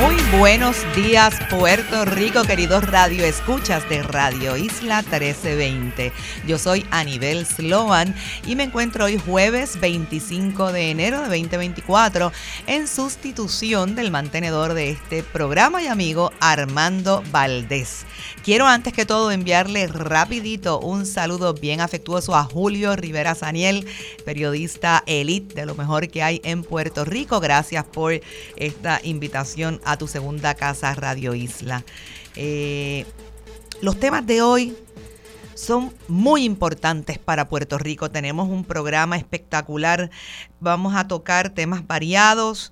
Muy buenos días Puerto Rico, queridos radio escuchas de Radio Isla 1320. Yo soy Anibel Sloan y me encuentro hoy jueves 25 de enero de 2024 en sustitución del mantenedor de este programa y amigo Armando Valdés. Quiero antes que todo enviarle rapidito un saludo bien afectuoso a Julio Rivera Saniel, periodista elite de lo mejor que hay en Puerto Rico. Gracias por esta invitación a tu segunda casa Radio Isla. Eh, los temas de hoy son muy importantes para Puerto Rico. Tenemos un programa espectacular. Vamos a tocar temas variados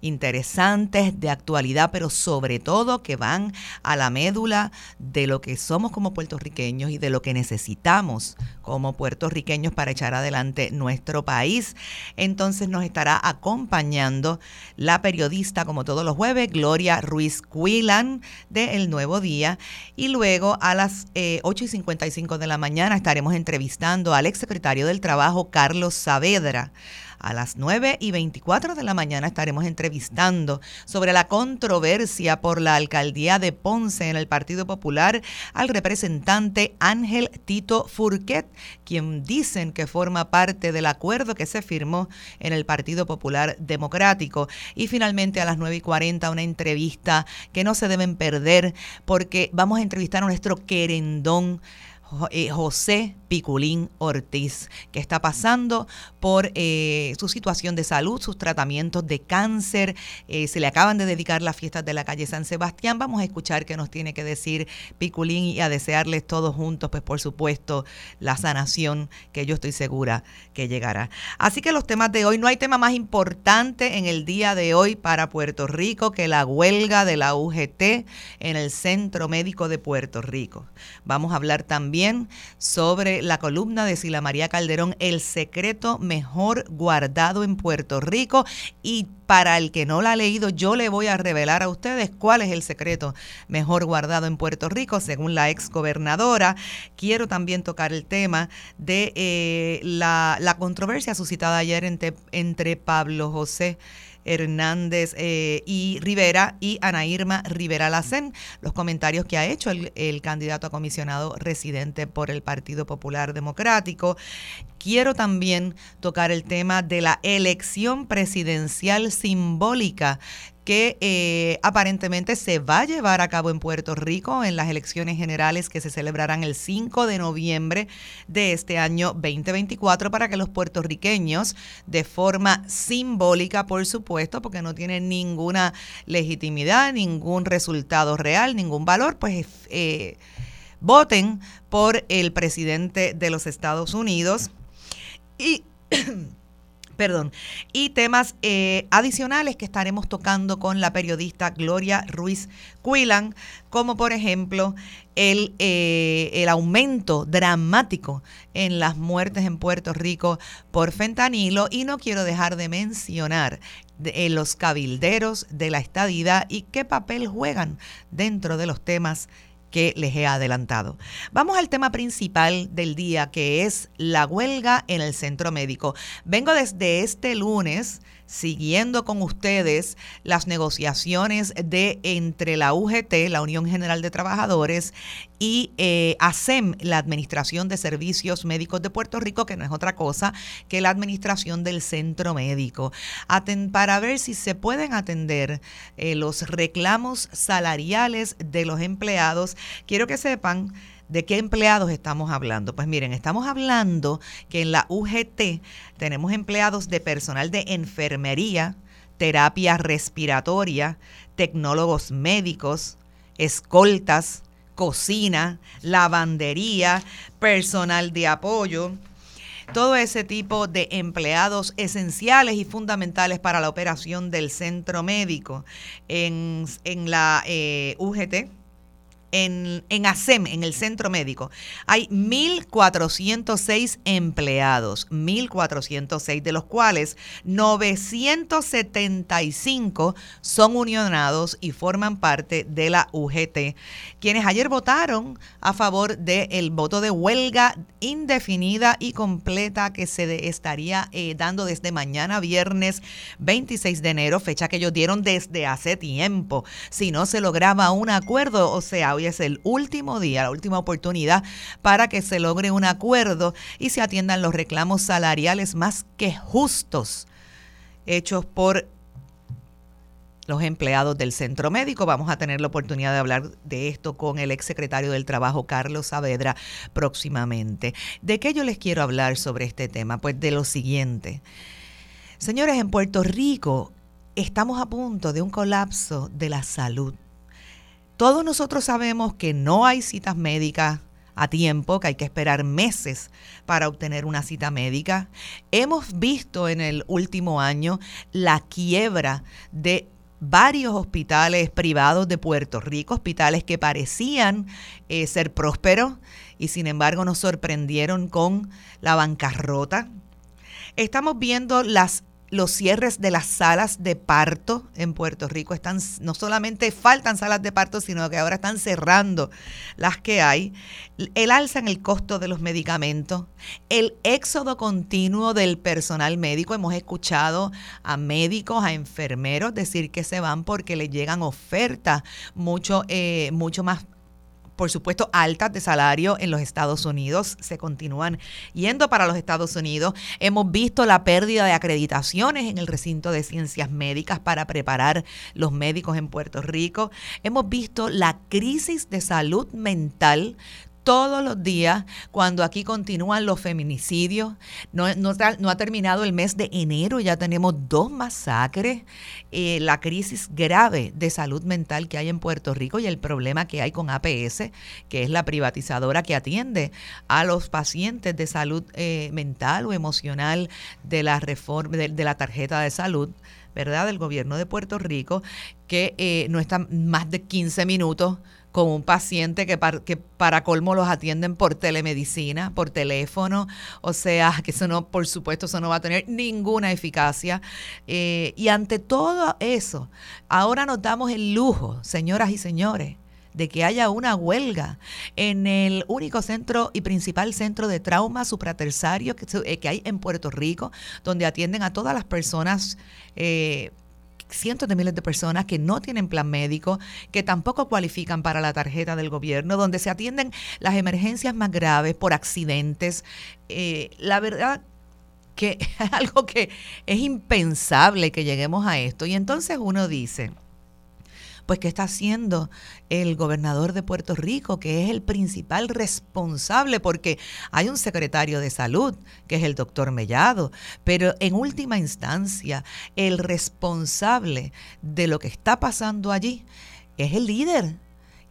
interesantes, de actualidad, pero sobre todo que van a la médula de lo que somos como puertorriqueños y de lo que necesitamos como puertorriqueños para echar adelante nuestro país. Entonces nos estará acompañando la periodista, como todos los jueves, Gloria Ruiz Quillan de El Nuevo Día. Y luego a las 8 y 55 de la mañana estaremos entrevistando al exsecretario del Trabajo, Carlos Saavedra. A las 9 y 24 de la mañana estaremos entrevistando sobre la controversia por la alcaldía de Ponce en el Partido Popular al representante Ángel Tito Furquet, quien dicen que forma parte del acuerdo que se firmó en el Partido Popular Democrático. Y finalmente a las 9 y 40 una entrevista que no se deben perder porque vamos a entrevistar a nuestro querendón José Piculín Ortiz, que está pasando por eh, su situación de salud, sus tratamientos de cáncer. Eh, se le acaban de dedicar las fiestas de la calle San Sebastián. Vamos a escuchar qué nos tiene que decir Piculín y a desearles todos juntos, pues por supuesto, la sanación que yo estoy segura que llegará. Así que los temas de hoy, no hay tema más importante en el día de hoy para Puerto Rico que la huelga de la UGT en el Centro Médico de Puerto Rico. Vamos a hablar también sobre la columna de Sila María Calderón, El secreto mejor guardado en Puerto Rico. Y para el que no la ha leído, yo le voy a revelar a ustedes cuál es el secreto mejor guardado en Puerto Rico, según la ex gobernadora. Quiero también tocar el tema de eh, la, controversia suscitada ayer entre, entre Pablo José Hernández eh, y Rivera y Ana Irma Rivera Lacén. Los comentarios que ha hecho el, el candidato a comisionado residente por el Partido Popular Democrático. Quiero también tocar el tema de la elección presidencial simbólica que eh, aparentemente se va a llevar a cabo en Puerto Rico en las elecciones generales que se celebrarán el 5 de noviembre de este año 2024 para que los puertorriqueños, de forma simbólica, por supuesto, porque no tienen ninguna legitimidad, ningún resultado real, ningún valor, pues eh, voten por el presidente de los Estados Unidos. Y perdón, y temas eh, adicionales que estaremos tocando con la periodista Gloria Ruiz Cuilan, como por ejemplo el, eh, el aumento dramático en las muertes en Puerto Rico por fentanilo. Y no quiero dejar de mencionar de, eh, los cabilderos de la estadidad y qué papel juegan dentro de los temas que les he adelantado. Vamos al tema principal del día, que es la huelga en el centro médico. Vengo desde este lunes siguiendo con ustedes las negociaciones de entre la UGT, la Unión General de Trabajadores, y eh, ASEM, la Administración de Servicios Médicos de Puerto Rico, que no es otra cosa que la Administración del Centro Médico, para ver si se pueden atender eh, los reclamos salariales de los empleados. Quiero que sepan ¿De qué empleados estamos hablando? Pues miren, estamos hablando que en la UGT tenemos empleados de personal de enfermería, terapia respiratoria, tecnólogos médicos, escoltas, cocina, lavandería, personal de apoyo, todo ese tipo de empleados esenciales y fundamentales para la operación del centro médico. En, la eh, UGT en, en ASEM, en el centro médico, hay 1.406 empleados, 1.406, de los cuales 975 son unionados y forman parte de la UGT, quienes ayer votaron a favor del voto de huelga indefinida y completa que se estaría eh, dando desde mañana viernes 26 de enero, fecha que ellos dieron desde hace tiempo. Si no se lograba un acuerdo, o sea, hoy es el último día, la última oportunidad para que se logre un acuerdo y se atiendan los reclamos salariales más que justos hechos por los empleados del centro médico. Vamos a tener la oportunidad de hablar de esto con el exsecretario del Trabajo, Carlos Saavedra, próximamente. ¿De qué yo les quiero hablar sobre este tema? Pues de lo siguiente. Señores, en Puerto Rico estamos a punto de un colapso de la salud. Todos nosotros sabemos que no hay citas médicas a tiempo, que hay que esperar meses para obtener una cita médica. Hemos visto en el último año la quiebra de varios hospitales privados de Puerto Rico, hospitales que parecían eh, ser prósperos y sin embargo nos sorprendieron con la bancarrota. Estamos viendo las los cierres de las salas de parto en Puerto Rico están, no solamente faltan salas de parto, sino que ahora están cerrando las que hay. El alza en el costo de los medicamentos, el éxodo continuo del personal médico. Hemos escuchado a médicos, a enfermeros decir que se van porque les llegan ofertas mucho, eh, mucho más por supuesto, altas de salario en los Estados Unidos. Se continúan yendo para los Estados Unidos. Hemos visto la pérdida de acreditaciones en el recinto de ciencias médicas para preparar los médicos en Puerto Rico. Hemos visto la crisis de salud mental todos los días cuando aquí continúan los feminicidios. No, ha terminado el mes de enero, ya tenemos dos masacres, eh, la crisis grave de salud mental que hay en Puerto Rico y el problema que hay con APS, que es la privatizadora que atiende a los pacientes de salud eh, mental o emocional de la reforma de, la tarjeta de salud. ¿verdad? Del gobierno de Puerto Rico, que eh, no está más de 15 minutos con un paciente que para, que para colmo los atienden por telemedicina, por teléfono, o sea, que eso no, por supuesto, eso no va a tener ninguna eficacia. Eh, y ante todo eso, ahora nos damos el lujo, señoras y señores, de que haya una huelga en el único centro y principal centro de trauma supratersario que, eh, que hay en Puerto Rico, donde atienden a todas las personas eh, cientos de miles de personas que no tienen plan médico, que tampoco cualifican para la tarjeta del gobierno, donde se atienden las emergencias más graves por accidentes. Eh, la verdad que es algo que es impensable que lleguemos a esto. Y entonces uno dice, pues ¿qué está haciendo el gobernador de Puerto Rico, que es el principal responsable? Porque hay un secretario de salud, que es el doctor Mellado, pero en última instancia, el responsable de lo que está pasando allí es el líder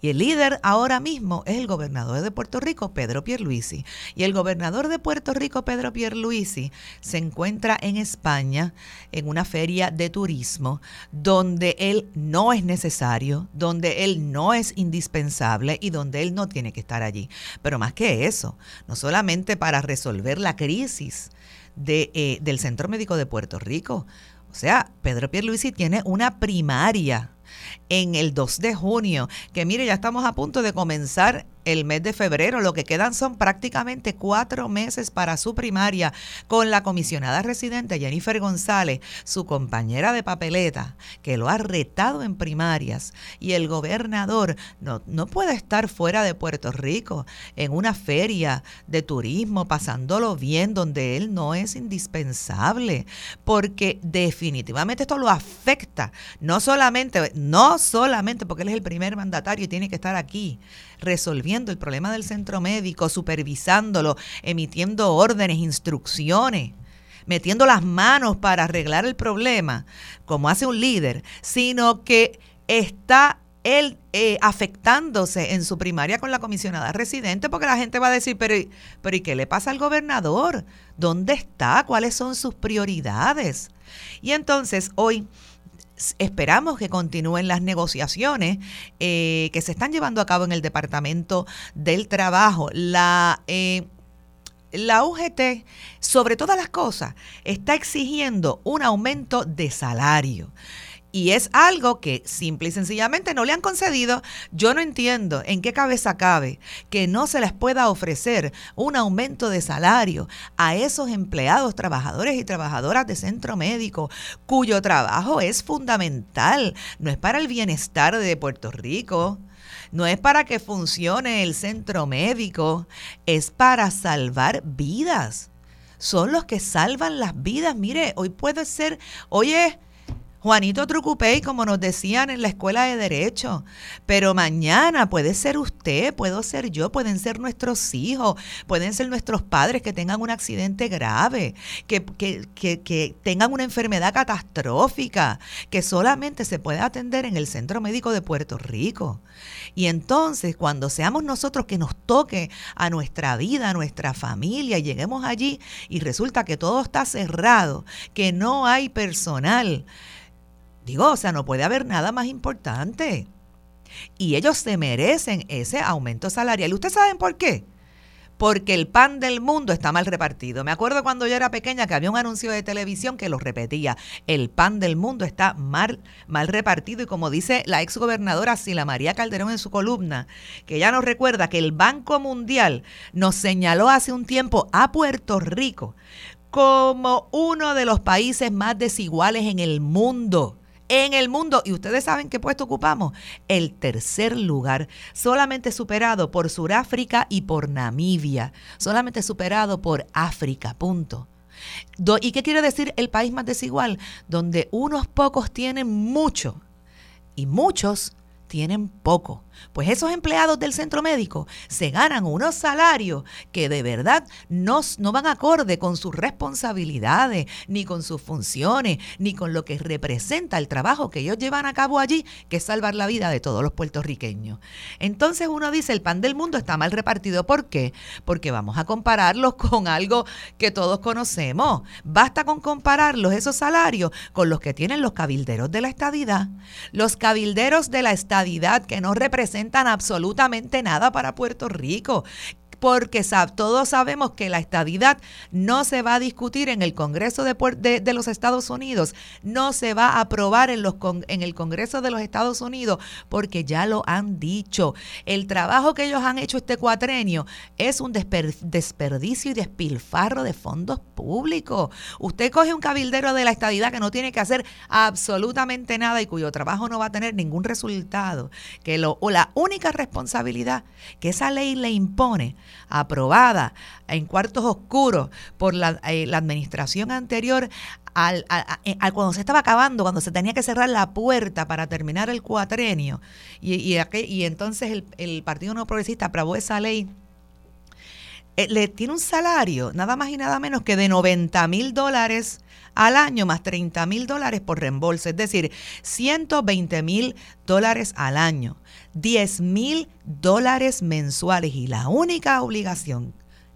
y el líder ahora mismo es el gobernador de Puerto Rico, Pedro Pierluisi. Y el gobernador de Puerto Rico, Pedro Pierluisi, se encuentra en España en una feria de turismo donde él no es necesario, donde él no es indispensable y donde él no tiene que estar allí. Pero más que eso, no solamente para resolver la crisis de, eh, del Centro Médico de Puerto Rico, o sea, Pedro Pierluisi tiene una primaria en el 2 de junio, que mire, ya estamos a punto de comenzar el mes de febrero. Lo que quedan son prácticamente cuatro meses para su primaria con la comisionada residente Jennifer González, su compañera de papeleta, que lo ha retado en primarias. Y el gobernador no, no puede estar fuera de Puerto Rico en una feria de turismo, pasándolo bien, donde él no es indispensable, porque definitivamente esto lo afecta, no solamente, no solamente porque él es el primer mandatario y tiene que estar aquí resolviendo el problema del centro médico, supervisándolo, emitiendo órdenes, instrucciones metiendo las manos para arreglar el problema, como hace un líder, sino que está él eh, afectándose en su primaria con la comisionada residente, porque la gente va a decir, pero, pero ¿y qué le pasa al gobernador? ¿Dónde está? ¿Cuáles son sus prioridades? Y entonces hoy esperamos que continúen las negociaciones eh, que se están llevando a cabo en el Departamento del Trabajo. La, eh, la UGT, sobre todas las cosas, está exigiendo un aumento de salario y es algo que simple y sencillamente no le han concedido. Yo no entiendo en qué cabeza cabe que no se les pueda ofrecer un aumento de salario a esos empleados, trabajadores y trabajadoras de centro médico, cuyo trabajo es fundamental, no es para el bienestar de Puerto Rico. No es para que funcione el centro médico, es para salvar vidas son los que salvan las vidas. Mire, hoy puede ser, hoy es Juanito Trucupey, como nos decían en la escuela de Derecho. Pero mañana puede ser usted, puedo ser yo, pueden ser nuestros hijos, pueden ser nuestros padres que tengan un accidente grave, que, que, que, tengan una enfermedad catastrófica, que solamente se puede atender en el Centro Médico de Puerto Rico. Y entonces, cuando seamos nosotros que nos toque a nuestra vida, a nuestra familia, lleguemos allí y resulta que todo está cerrado, que no hay personal, Digo, o sea, no puede haber nada más importante. Y ellos se merecen ese aumento salarial. ¿Y ustedes saben por qué? Porque el pan del mundo está mal repartido. Me acuerdo cuando yo era pequeña que había un anuncio de televisión que lo repetía. El pan del mundo está mal, mal repartido. Y como dice la exgobernadora Sila María Calderón en su columna, que ya nos recuerda que el Banco Mundial nos señaló hace un tiempo a Puerto Rico como uno de los países más desiguales en el mundo en el mundo. Y ustedes saben qué puesto ocupamos. El tercer lugar, solamente superado por Suráfrica y por Namibia. Solamente superado por África, punto. ¿Y qué quiere decir el país más desigual? Donde unos pocos tienen mucho y muchos tienen poco. Pues esos empleados del centro médico se ganan unos salarios que de verdad no, no van acorde con sus responsabilidades, ni con sus funciones, ni con lo que representa el trabajo que ellos llevan a cabo allí, que es salvar la vida de todos los puertorriqueños. Entonces uno dice, el pan del mundo está mal repartido. ¿Por qué? Porque vamos a compararlos con algo que todos conocemos. Basta con compararlos, esos salarios, con los que tienen los cabilderos de la estadidad. Los cabilderos de la estadidad que no representan representan absolutamente nada para Puerto Rico porque todos sabemos que la estadidad no se va a discutir en el Congreso de, los Estados Unidos, no se va a aprobar en, el Congreso de los Estados Unidos, porque ya lo han dicho. El trabajo que ellos han hecho este cuatrenio es un desperdicio y despilfarro de fondos públicos. Usted coge un cabildero de la estadidad que no tiene que hacer absolutamente nada y cuyo trabajo no va a tener ningún resultado, que o la única responsabilidad que esa ley le impone aprobada en cuartos oscuros por la, eh, administración anterior, al, eh, al, cuando se estaba acabando, cuando se tenía que cerrar la puerta para terminar el cuatrenio, y, y, y entonces el, el, Partido No Progresista aprobó esa ley, eh, le tiene un salario nada más y nada menos que de 90 mil dólares al año más 30 mil dólares por reembolso, es decir, 120 mil dólares al año. 10 mil dólares mensuales y la única obligación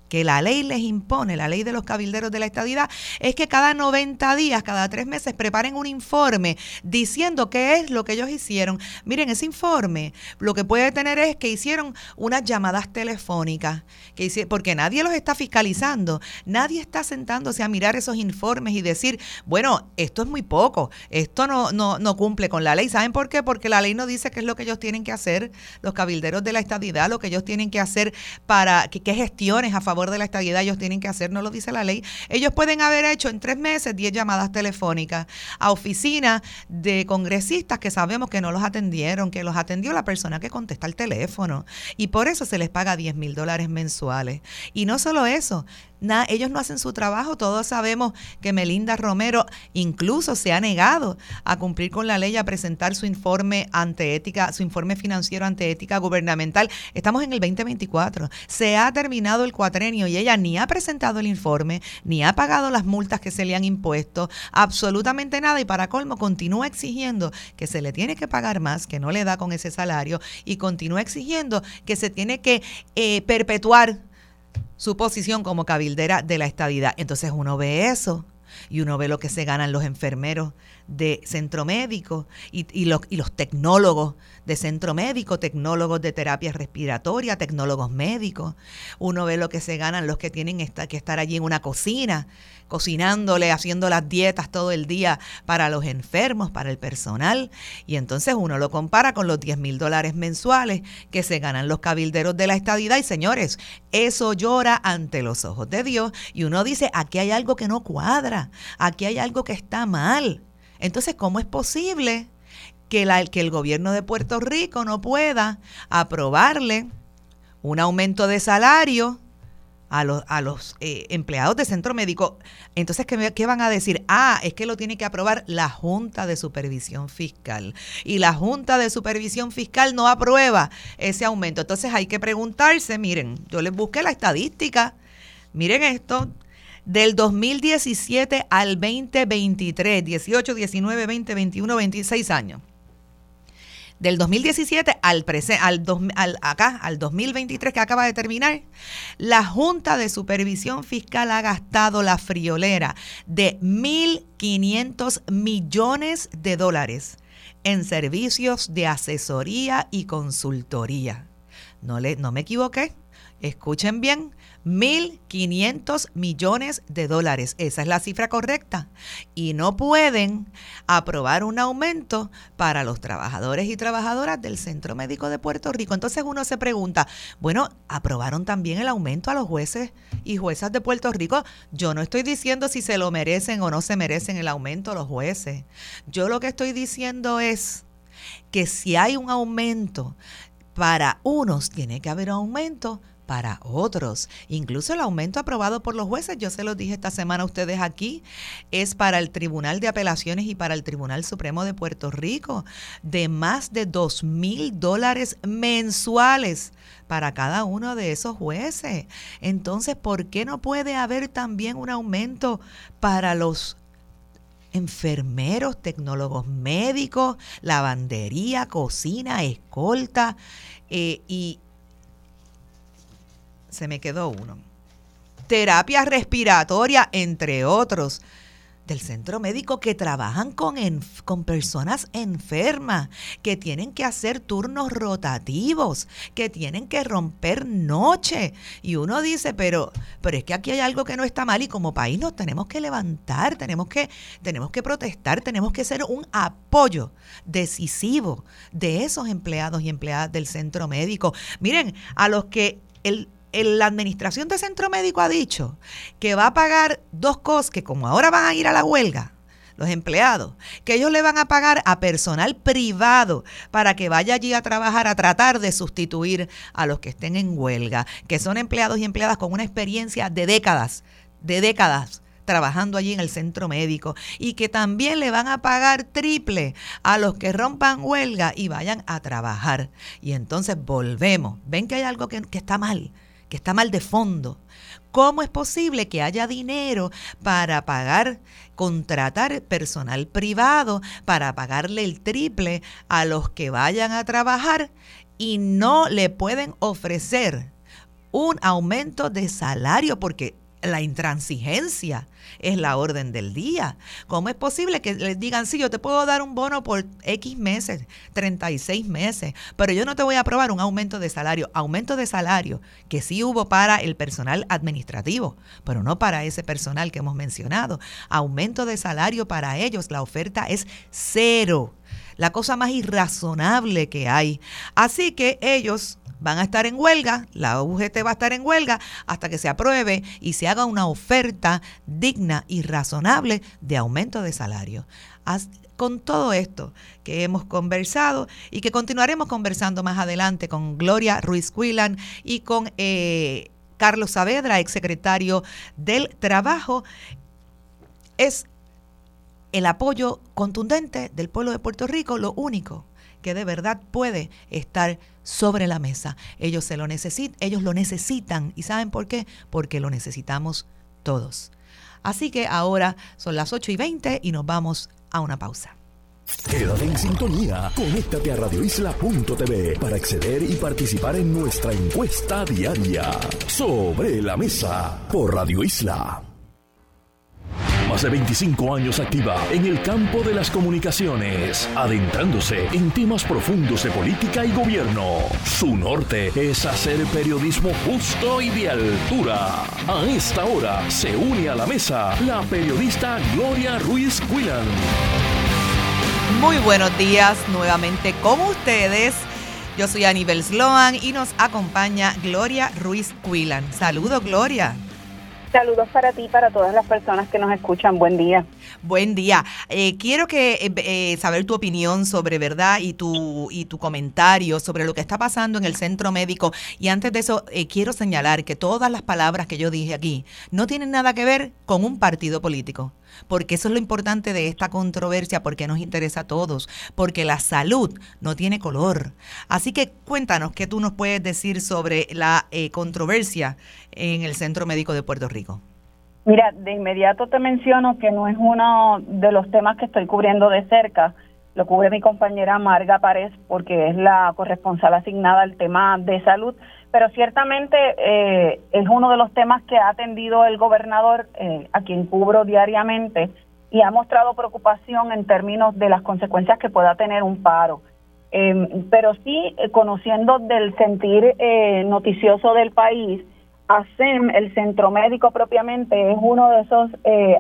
que la ley les impone, la ley de los cabilderos de la estadidad, es que cada 90 días, cada tres meses, preparen un informe diciendo qué es lo que ellos hicieron. Miren, ese informe lo que puede tener es que hicieron unas llamadas telefónicas, que porque nadie los está fiscalizando, nadie está sentándose a mirar esos informes y decir, bueno, esto es muy poco, esto no, no, no cumple con la ley. ¿Saben por qué? Porque la ley no dice qué es lo que ellos tienen que hacer, los cabilderos de la estadidad, lo que ellos tienen que hacer para, qué gestiones a favor de la estabilidad ellos tienen que hacer, no lo dice la ley. Ellos pueden haber hecho en tres meses 10 llamadas telefónicas a oficinas de congresistas que sabemos que no los atendieron, que los atendió la persona que contesta el teléfono. Y por eso se les paga 10 mil dólares mensuales. Y no solo eso, ellos no hacen su trabajo. Todos sabemos que Melinda Romero incluso se ha negado a cumplir con la ley, a presentar su informe ante ética, su informe financiero ante ética gubernamental. Estamos en el 2024. Se ha terminado el cuatrenio y ella ni ha presentado el informe, ni ha pagado las multas que se le han impuesto, absolutamente nada. Y para colmo, continúa exigiendo que se le tiene que pagar más, que no le da con ese salario, y continúa exigiendo que se tiene que eh, perpetuar su posición como cabildera de la estadidad. Entonces uno ve eso y uno ve lo que se ganan los enfermeros de centro médico y, los, y los tecnólogos de centro médico, tecnólogos de terapia respiratoria, tecnólogos médicos. Uno ve lo que se ganan los que tienen que estar allí en una cocina, cocinándole, haciendo las dietas todo el día para los enfermos, para el personal. Y entonces uno lo compara con los 10 mil dólares mensuales que se ganan los cabilderos de la estadidad. Y señores, eso llora ante los ojos de Dios. Y uno dice, aquí hay algo que no cuadra, aquí hay algo que está mal. Entonces, ¿cómo es posible que, que el gobierno de Puerto Rico no pueda aprobarle un aumento de salario a los, a los eh, empleados de centro médico. Entonces, ¿qué, ¿qué, van a decir? Ah, es que lo tiene que aprobar la Junta de Supervisión Fiscal. Y la Junta de Supervisión Fiscal no aprueba ese aumento. Entonces hay que preguntarse, miren, yo les busqué la estadística, miren esto, del 2017 al 2023, 18, 19, 20, 21, 26 años. Del 2017 al, al, al, acá, al 2023 que acaba de terminar, la Junta de Supervisión Fiscal ha gastado la friolera de 1.500 millones de dólares en servicios de asesoría y consultoría. No, le, no me equivoqué. Escuchen bien, 1.500 millones de dólares. Esa es la cifra correcta. Y no pueden aprobar un aumento para los trabajadores y trabajadoras del Centro Médico de Puerto Rico. Entonces uno se pregunta, bueno, aprobaron también el aumento a los jueces y juezas de Puerto Rico. Yo no estoy diciendo si se lo merecen o no se merecen el aumento a los jueces. Yo lo que estoy diciendo es que si hay un aumento para unos, tiene que haber aumento para otros. Incluso el aumento aprobado por los jueces, yo se los dije esta semana a ustedes aquí, es para el Tribunal de Apelaciones y para el Tribunal Supremo de Puerto Rico, de más de dos mil dólares mensuales para cada uno de esos jueces. Entonces, ¿por qué no puede haber también un aumento para los enfermeros, tecnólogos médicos, lavandería, cocina, escolta eh, y se me quedó uno. Terapia respiratoria, entre otros del centro médico que trabajan con, con personas enfermas, que tienen que hacer turnos rotativos, que tienen que romper noche. Y uno dice, pero, pero es que aquí hay algo que no está mal y como país nos tenemos que levantar, tenemos que, tenemos que protestar, tenemos que ser un apoyo decisivo de esos empleados y empleadas del centro médico. Miren, a los que el la administración de centro médico ha dicho que va a pagar dos cosas, que como ahora van a ir a la huelga, los empleados, que ellos le van a pagar a personal privado para que vaya allí a trabajar, a tratar de sustituir a los que estén en huelga, que son empleados y empleadas con una experiencia de décadas, de décadas trabajando allí en el centro médico y que también le van a pagar triple a los que rompan huelga y vayan a trabajar. Y entonces volvemos. Ven que hay algo que, que está mal que está mal de fondo. ¿Cómo es posible que haya dinero para pagar, contratar personal privado, para pagarle el triple a los que vayan a trabajar y no le pueden ofrecer un aumento de salario? Porque la intransigencia es la orden del día. ¿Cómo es posible que les digan, sí, yo te puedo dar un bono por X meses, 36 meses, pero yo no te voy a aprobar un aumento de salario? Aumento de salario que sí hubo para el personal administrativo, pero no para ese personal que hemos mencionado. Aumento de salario para ellos, la oferta es cero. La cosa más irrazonable que hay. Así que ellos van a estar en huelga, la UGT va a estar en huelga hasta que se apruebe y se haga una oferta digna y razonable de aumento de salario. Con todo esto que hemos conversado y que continuaremos conversando más adelante con Gloria Ruiz Cuilan y con eh, Carlos Saavedra, exsecretario del Trabajo, es el apoyo contundente del pueblo de Puerto Rico lo único que de verdad puede estar sobre la mesa. Ellos se lo necesitan, ellos lo necesitan y ¿saben por qué? Porque lo necesitamos todos. Así que ahora son las 8 y 20 y nos vamos a una pausa. Quédate en sintonía. Conéctate a radioisla.tv para acceder y participar en nuestra encuesta diaria. Sobre la mesa por Radio Isla. Más de 25 años activa en el campo de las comunicaciones, adentrándose en temas profundos de política y gobierno. Su norte es hacer periodismo justo y de altura. A esta hora se une a la mesa la periodista Gloria Ruiz Quilan. Muy buenos días nuevamente con ustedes. Yo soy Aníbal Sloan y nos acompaña Gloria Ruiz Quilan. Saludos, Gloria. Saludos para ti y para todas las personas que nos escuchan. Buen día. Buen día. Eh, quiero que eh, eh, saber tu opinión sobre verdad y tu y tu comentario sobre lo que está pasando en el centro médico. Y antes de eso quiero señalar que todas las palabras que yo dije aquí no tienen nada que ver con un partido político porque eso es lo importante de esta controversia, porque nos interesa a todos, porque la salud no tiene color. Así que cuéntanos qué tú nos puedes decir sobre la eh, controversia en el Centro Médico de Puerto Rico. Mira, de inmediato te menciono que no es uno de los temas que estoy cubriendo de cerca, lo cubre mi compañera Marga Párez porque es la corresponsal asignada al tema de salud, pero ciertamente eh, es uno de los temas que ha atendido el gobernador, eh, a quien cubro diariamente, y ha mostrado preocupación en términos de las consecuencias que pueda tener un paro. Em, pero sí, eh, conociendo del sentir noticioso del país, ASEM, el centro médico propiamente, es uno de esos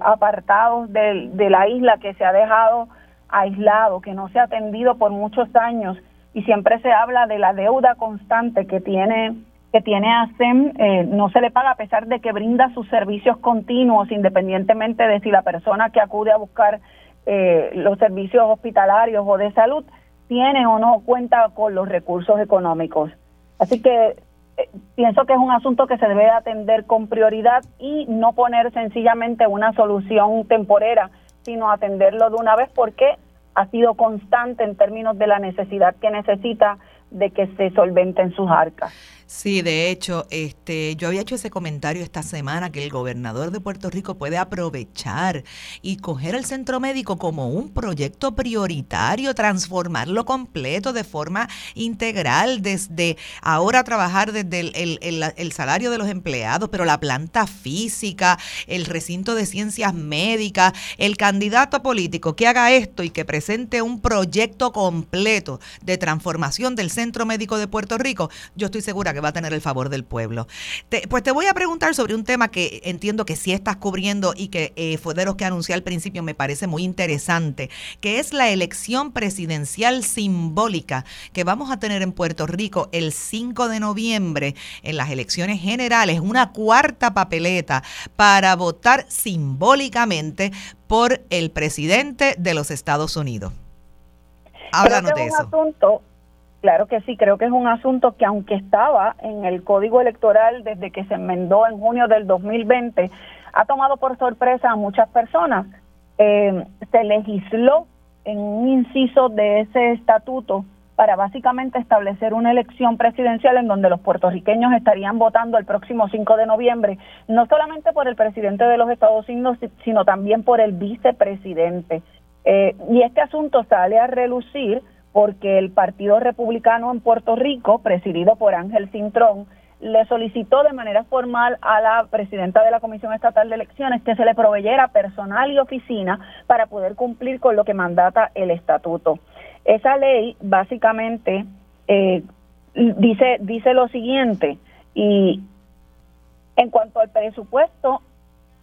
apartados de, de la isla que se ha dejado aislado, que no se ha atendido por muchos años y siempre se habla de la deuda constante que tiene que tiene ASEM, eh, no se le paga a pesar de que brinda sus servicios continuos, independientemente de si la persona que acude a buscar eh, los servicios hospitalarios o de salud tiene o no cuenta con los recursos económicos. Así que eh, pienso que es un asunto que se debe atender con prioridad y no poner sencillamente una solución temporera, sino atenderlo de una vez porque ha sido constante en términos de la necesidad que necesita de que se solventen sus arcas. Sí, de hecho, este, yo había hecho ese comentario esta semana que el gobernador de Puerto Rico puede aprovechar y coger el centro médico como un proyecto prioritario, transformarlo completo de forma integral, desde ahora trabajar desde el, salario de los empleados, pero la planta física, el recinto de ciencias médicas, el candidato político que haga esto y que presente un proyecto completo de transformación del centro médico de Puerto Rico, yo estoy segura que va a tener el favor del pueblo. pues te voy a preguntar sobre un tema que entiendo que sí estás cubriendo y que eh, fue de los que anuncié al principio, me parece muy interesante, que es la elección presidencial simbólica que vamos a tener en Puerto Rico el 5 de noviembre en las elecciones generales, una cuarta papeleta para votar simbólicamente por el presidente de los Estados Unidos. Háblanos de eso. Asunto Claro que sí, creo que es un asunto que aunque estaba en el código electoral desde que se enmendó en junio del 2020, ha tomado por sorpresa a muchas personas. Eh, se legisló en un inciso de ese estatuto para básicamente establecer una elección presidencial en donde los puertorriqueños estarían votando el próximo 5 de noviembre, no solamente por el presidente de los Estados Unidos, sino también por el vicepresidente. Eh, y este asunto sale a relucir porque el Partido Republicano en Puerto Rico, presidido por Ángel Cintrón, le solicitó de manera formal a la presidenta de la Comisión Estatal de Elecciones que se le proveyera personal y oficina para poder cumplir con lo que mandata el estatuto. Esa ley básicamente eh, dice, dice lo siguiente, y en cuanto al presupuesto,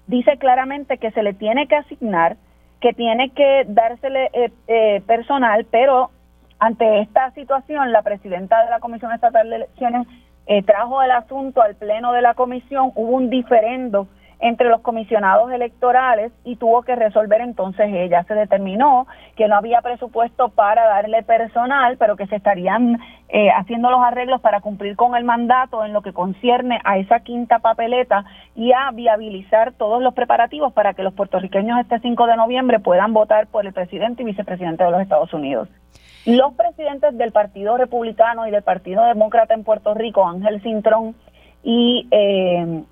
dice claramente que se le tiene que asignar, que tiene que dársele eh, eh, personal, pero ante esta situación, la presidenta de la Comisión Estatal de Elecciones eh, trajo el asunto al pleno de la comisión, hubo un diferendo entre los comisionados electorales y tuvo que resolver entonces ella. Se determinó que no había presupuesto para darle personal, pero que se estarían eh, haciendo los arreglos para cumplir con el mandato en lo que concierne a esa quinta papeleta y a viabilizar todos los preparativos para que los puertorriqueños este 5 de noviembre puedan votar por el presidente y vicepresidente de los Estados Unidos. Los presidentes del Partido Republicano y del Partido Demócrata en Puerto Rico, Ángel Cintrón y eh,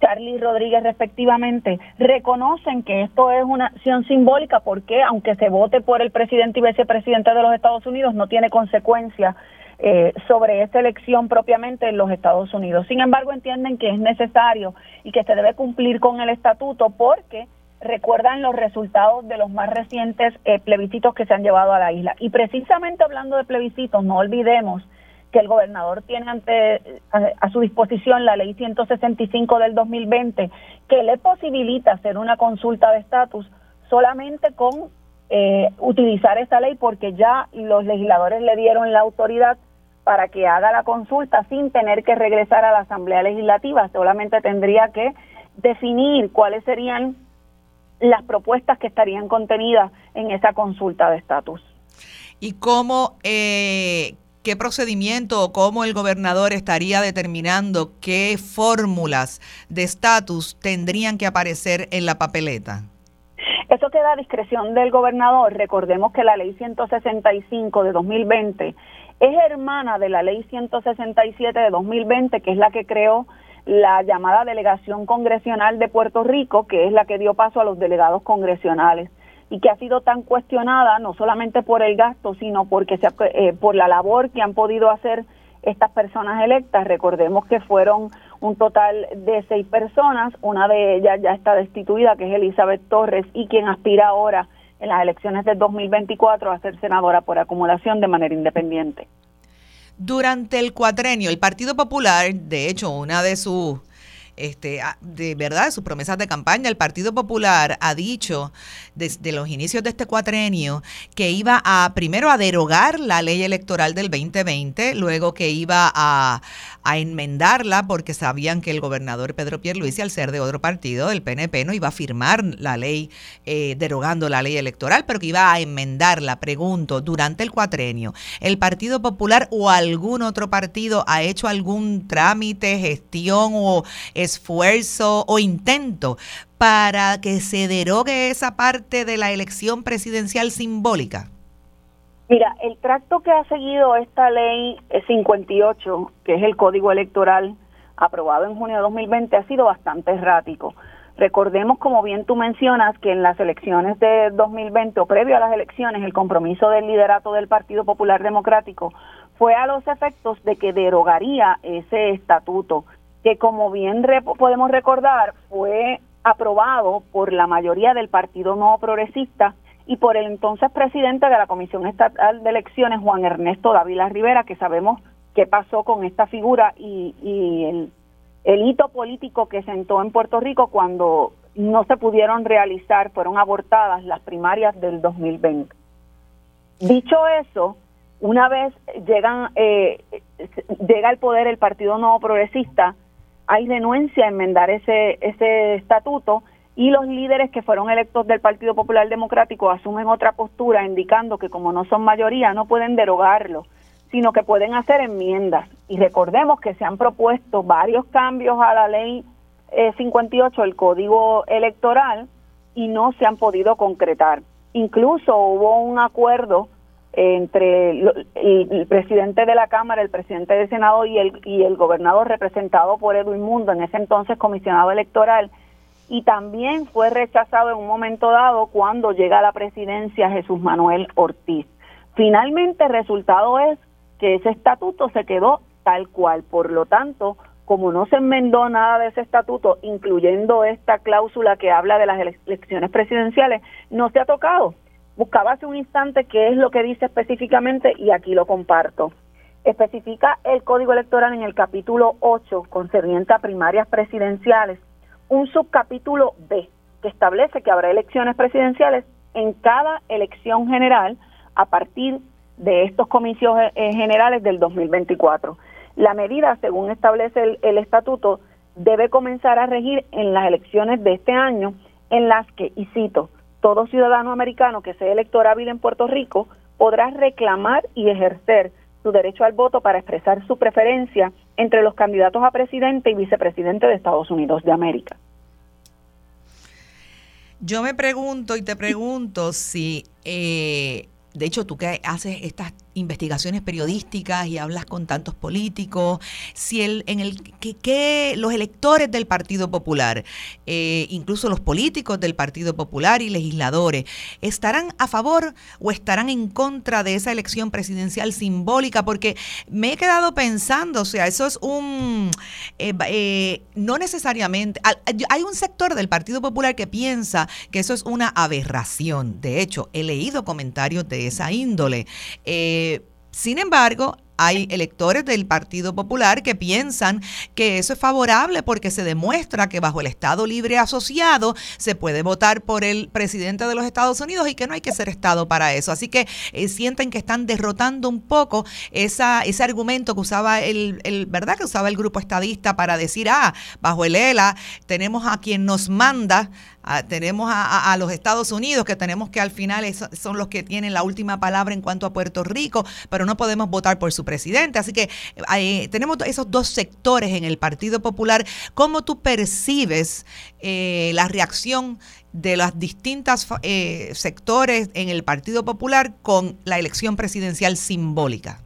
Charlie Rodríguez respectivamente, reconocen que esto es una acción simbólica porque aunque se vote por el presidente y vicepresidente de los Estados Unidos, no tiene consecuencias eh, sobre esta elección propiamente en los Estados Unidos. Sin embargo, entienden que es necesario y que se debe cumplir con el estatuto porque recuerdan los resultados de los más recientes eh, plebiscitos que se han llevado a la isla. Y precisamente hablando de plebiscitos, no olvidemos que el gobernador tiene ante a, su disposición la ley 165 del 2020 que le posibilita hacer una consulta de estatus solamente con eh, utilizar esa ley porque ya los legisladores le dieron la autoridad para que haga la consulta sin tener que regresar a la Asamblea Legislativa, solamente tendría que definir cuáles serían las propuestas que estarían contenidas en esa consulta de estatus. ¿Y cómo, eh, qué procedimiento o cómo el gobernador estaría determinando qué fórmulas de estatus tendrían que aparecer en la papeleta? Eso queda a discreción del gobernador. Recordemos que la ley 165 de 2020 es hermana de la ley 167 de 2020, que es la que creó la llamada delegación congresional de Puerto Rico, que es la que dio paso a los delegados congresionales y que ha sido tan cuestionada no solamente por el gasto, sino porque se, eh, por la labor que han podido hacer estas personas electas. Recordemos que fueron un total de seis personas, una de ellas ya está destituida, que es Elizabeth Torres, y quien aspira ahora en las elecciones del 2024 a ser senadora por acumulación de manera independiente. Durante el cuatrenio, el Partido Popular, de hecho, una de sus este, de verdad, sus promesas de campaña. El Partido Popular ha dicho desde los inicios de este cuatrenio que iba a primero a derogar la ley electoral del 2020, luego que iba a, a enmendarla porque sabían que el gobernador Pedro Pierluisi, al ser de otro partido, el PNP, no iba a firmar la ley eh, derogando la ley electoral, pero que iba a enmendarla. Pregunto, durante el cuatrenio, ¿el Partido Popular o algún otro partido ha hecho algún trámite, gestión o esfuerzo o intento para que se derogue esa parte de la elección presidencial simbólica? Mira, el tracto que ha seguido esta ley 58, que es el código electoral aprobado en junio de 2020, ha sido bastante errático. Recordemos, como bien tú mencionas, que en las elecciones de 2020 o previo a las elecciones, el compromiso del liderato del Partido Popular Democrático fue a los efectos de que derogaría ese estatuto, que como bien podemos recordar, fue aprobado por la mayoría del Partido No Progresista y por el entonces presidente de la Comisión Estatal de Elecciones, Juan Ernesto Dávila Rivera, que sabemos qué pasó con esta figura y, el, hito político que sentó en Puerto Rico cuando no se pudieron realizar, fueron abortadas las primarias del 2020. Dicho eso, una vez llegan, eh, llega al poder el Partido Nuevo Progresista, hay renuencia a enmendar ese, ese estatuto y los líderes que fueron electos del Partido Popular Democrático asumen otra postura indicando que como no son mayoría no pueden derogarlo, sino que pueden hacer enmiendas. Y recordemos que se han propuesto varios cambios a la ley 58, eh, el Código Electoral, y no se han podido concretar. Incluso hubo un acuerdo entre el, presidente de la Cámara, el presidente del Senado y el, y el gobernador representado por Edwin Mundo, en ese entonces comisionado electoral, y también fue rechazado en un momento dado cuando llega a la presidencia Jesús Manuel Ortiz. Finalmente el resultado es que ese estatuto se quedó tal cual, por lo tanto, como no se enmendó nada de ese estatuto, incluyendo esta cláusula que habla de las elecciones presidenciales, no se ha tocado. Buscaba hace un instante qué es lo que dice específicamente y aquí lo comparto. Especifica el Código Electoral en el capítulo 8 concerniente a primarias presidenciales un subcapítulo B que establece que habrá elecciones presidenciales en cada elección general a partir de estos comicios eh, generales del 2024. La medida, según establece el, el, estatuto, debe comenzar a regir en las elecciones de este año, en las que, y cito, todo ciudadano americano que sea electorable en Puerto Rico podrá reclamar y ejercer su derecho al voto para expresar su preferencia entre los candidatos a presidente y vicepresidente de Estados Unidos de América. Yo me pregunto y te pregunto si eh, de hecho, tú que haces estas investigaciones periodísticas y hablas con tantos políticos, si el, en el que, los electores del Partido Popular, eh, incluso los políticos del Partido Popular y legisladores, estarán a favor o estarán en contra de esa elección presidencial simbólica, porque me he quedado pensando, o sea, eso es un, eh, eh, no necesariamente, hay un sector del Partido Popular que piensa que eso es una aberración. De hecho, he leído comentarios de esa índole. Eh, sin embargo, hay electores del Partido Popular que piensan que eso es favorable porque se demuestra que bajo el Estado libre asociado se puede votar por el presidente de los Estados Unidos y que no hay que ser Estado para eso. Así que eh, sienten que están derrotando un poco esa, ese argumento que usaba el, el, ¿verdad? Que usaba el grupo estadista para decir, ah, bajo el ELA tenemos a quien nos manda tenemos a, los Estados Unidos, que tenemos que al final son los que tienen la última palabra en cuanto a Puerto Rico, pero no podemos votar por su presidente. Así que eh, tenemos esos dos sectores en el Partido Popular. ¿Cómo tú percibes eh, la reacción de los distintos eh, sectores en el Partido Popular con la elección presidencial simbólica?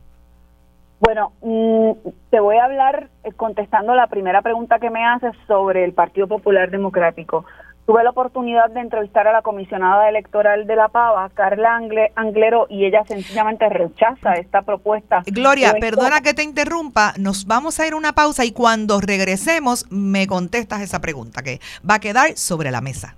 Bueno, mm, te voy a hablar contestando la primera pregunta que me haces sobre el Partido Popular Democrático. Tuve la oportunidad de entrevistar a la comisionada electoral de La Pava, Carla Anglero, y ella sencillamente rechaza esta propuesta. Gloria, perdona que te interrumpa, nos vamos a ir a una pausa y cuando regresemos me contestas esa pregunta que va a quedar sobre la mesa.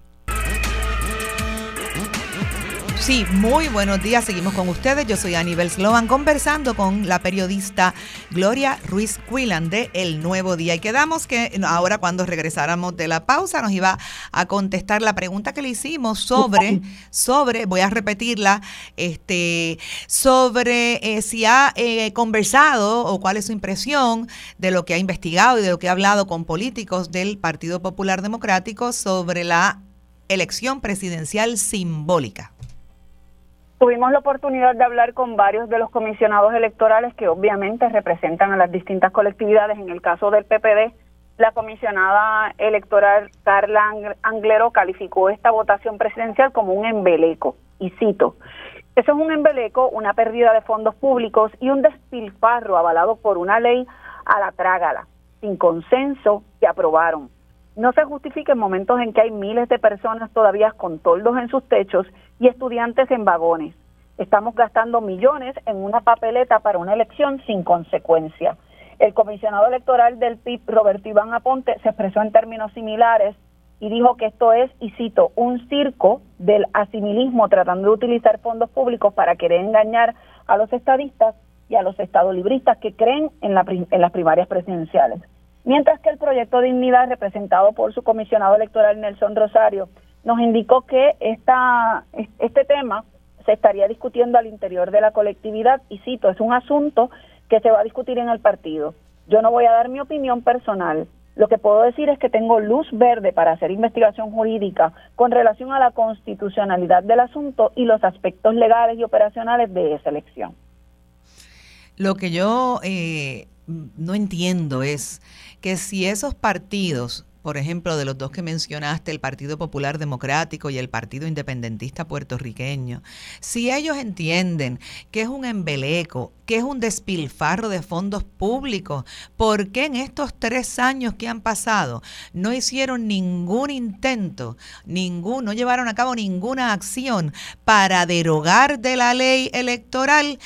Sí, muy buenos días. Seguimos con ustedes. Yo soy Aníbal Sloan conversando con la periodista Gloria Ruiz Quillan de El Nuevo Día. Y quedamos que ahora cuando regresáramos de la pausa nos iba a contestar la pregunta que le hicimos sobre, sobre, voy a repetirla, este, sobre eh, si ha eh, conversado o cuál es su impresión de lo que ha investigado y de lo que ha hablado con políticos del Partido Popular Democrático sobre la elección presidencial simbólica. Tuvimos la oportunidad de hablar con varios de los comisionados electorales que obviamente representan a las distintas colectividades. En el caso del PPD, la comisionada electoral Carla Anglero calificó esta votación presidencial como un embeleco. Y cito, eso es un embeleco, una pérdida de fondos públicos y un despilfarro avalado por una ley a la trágala, sin consenso, que aprobaron. No se justifica en momentos en que hay miles de personas todavía con toldos en sus techos y estudiantes en vagones. Estamos gastando millones en una papeleta para una elección sin consecuencia. El comisionado electoral del PIB, Roberto Iván Aponte, se expresó en términos similares y dijo que esto es, y cito, un circo del asimilismo tratando de utilizar fondos públicos para querer engañar a los estadistas y a los estadolibristas que creen en, en las primarias presidenciales. Mientras que el proyecto Dignidad, representado por su comisionado electoral Nelson Rosario, nos indicó que esta, este tema se estaría discutiendo al interior de la colectividad y cito, es un asunto que se va a discutir en el partido. Yo no voy a dar mi opinión personal. Lo que puedo decir es que tengo luz verde para hacer investigación jurídica con relación a la constitucionalidad del asunto y los aspectos legales y operacionales de esa elección. Lo que yo eh, no entiendo es que si esos partidos por ejemplo, de los dos que mencionaste, el Partido Popular Democrático y el Partido Independentista Puertorriqueño, si ellos entienden que es un embeleco, que es un despilfarro de fondos públicos, ¿por qué en estos tres años que han pasado no hicieron ningún intento, ningún, no llevaron a cabo ninguna acción para derogar de la ley electoral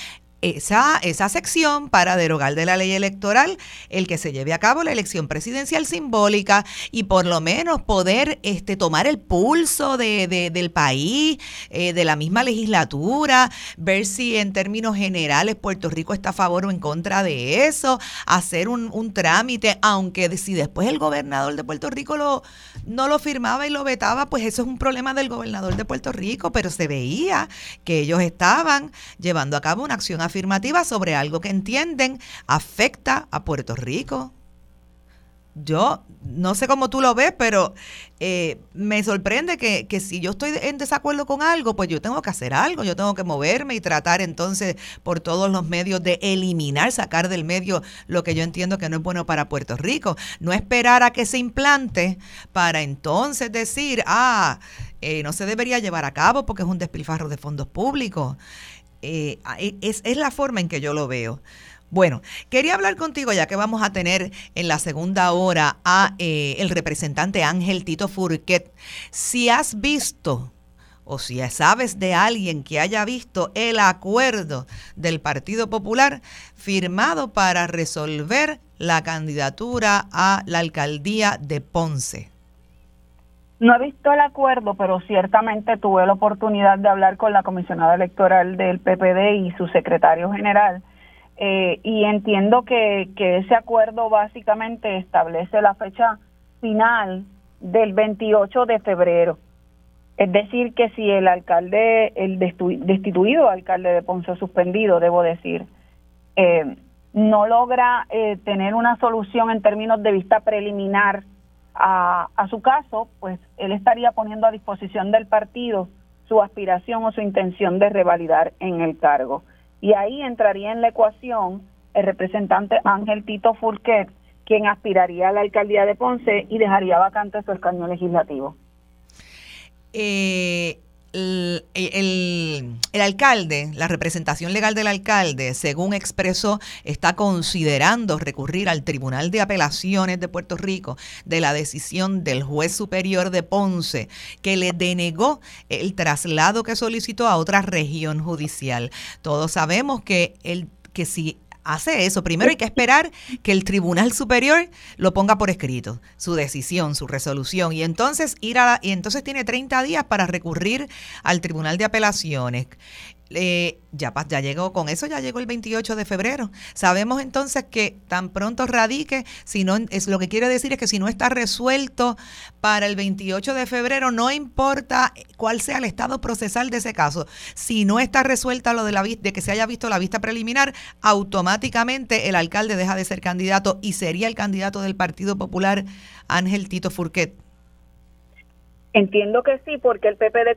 esa, esa sección para derogar de la ley electoral el que se lleve a cabo la elección presidencial simbólica y por lo menos poder este, tomar el pulso de, del país, eh, de la misma legislatura, ver si en términos generales Puerto Rico está a favor o en contra de eso, hacer un, un trámite, aunque si después el gobernador de Puerto Rico lo, no lo firmaba y lo vetaba, pues eso es un problema del gobernador de Puerto Rico, pero se veía que ellos estaban llevando a cabo una acción afirmativa sobre algo que entienden afecta a Puerto Rico. Yo no sé cómo tú lo ves, pero eh, me sorprende que, que, si yo estoy en desacuerdo con algo, pues yo tengo que hacer algo, yo tengo que moverme y tratar entonces por todos los medios de eliminar, sacar del medio lo que yo entiendo que no es bueno para Puerto Rico. No esperar a que se implante para entonces decir, ah, eh, no se debería llevar a cabo porque es un despilfarro de fondos públicos. Eh, es, es la forma en que yo lo veo. Bueno, quería hablar contigo ya que vamos a tener en la segunda hora a eh, el representante Ángel Tito Furquet. Si has visto o si sabes de alguien que haya visto el acuerdo del Partido Popular firmado para resolver la candidatura a la alcaldía de Ponce. No he visto el acuerdo, pero ciertamente tuve la oportunidad de hablar con la comisionada electoral del PPD y su secretario general. Eh, y entiendo que, ese acuerdo básicamente establece la fecha final del 28 de febrero. Es decir, que si el alcalde, el destituido alcalde de Ponce suspendido, debo decir, eh, no logra eh, tener una solución en términos de vista preliminar a, a su caso, pues él estaría poniendo a disposición del partido su aspiración o su intención de revalidar en el cargo. Y ahí entraría en la ecuación el representante Ángel Tito Fulquet, quien aspiraría a la alcaldía de Ponce y dejaría vacante su escaño legislativo. Eh, el, el, alcalde, la representación legal del alcalde, según expresó, está considerando recurrir al Tribunal de Apelaciones de Puerto Rico de la decisión del juez superior de Ponce que le denegó el traslado que solicitó a otra región judicial. Todos sabemos que el que si hace eso. Primero hay que esperar que el Tribunal Superior lo ponga por escrito, su decisión, su resolución, y entonces ir a y entonces tiene 30 días para recurrir al Tribunal de Apelaciones. Eh, ya, ya llegó, con eso ya llegó el 28 de febrero. Sabemos entonces que tan pronto radique, si no, es lo que quiere decir es que si no está resuelto para el 28 de febrero, no importa cuál sea el estado procesal de ese caso, si no está resuelta lo de, la, de que se haya visto la vista preliminar, automáticamente el alcalde deja de ser candidato y sería el candidato del Partido Popular Ángel Tito Furquet. Entiendo que sí, porque el PPD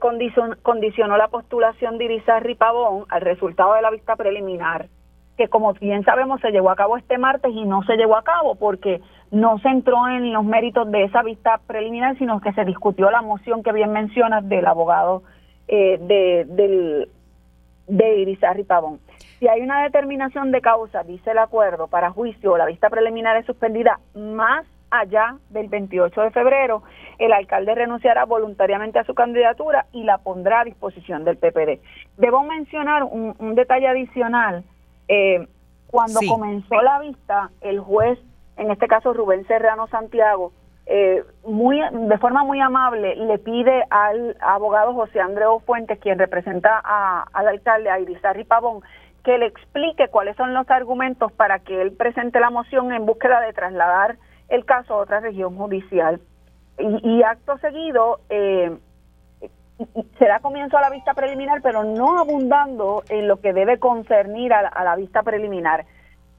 condicionó la postulación de Irizarry Pavón al resultado de la vista preliminar, que como bien sabemos se llevó a cabo este martes y no se llevó a cabo porque no se entró en los méritos de esa vista preliminar, sino que se discutió la moción que bien mencionas del abogado eh, de, del, de Irizarry Pavón. Si hay una determinación de causa, dice el acuerdo, para juicio o la vista preliminar es suspendida más allá del 28 de febrero, el alcalde renunciará voluntariamente a su candidatura y la pondrá a disposición del PPD. Debo mencionar un, detalle adicional. Eh, cuando comenzó la vista, el juez, en este caso Rubén Serrano Santiago, eh, muy de forma muy amable le pide al abogado José Andreu Fuentes, quien representa al alcalde, a Irizarry Pavón, que le explique cuáles son los argumentos para que él presente la moción en búsqueda de trasladar el caso a otra región judicial. Y, acto seguido eh, se da comienzo a la vista preliminar, pero no abundando en lo que debe concernir a la, vista preliminar.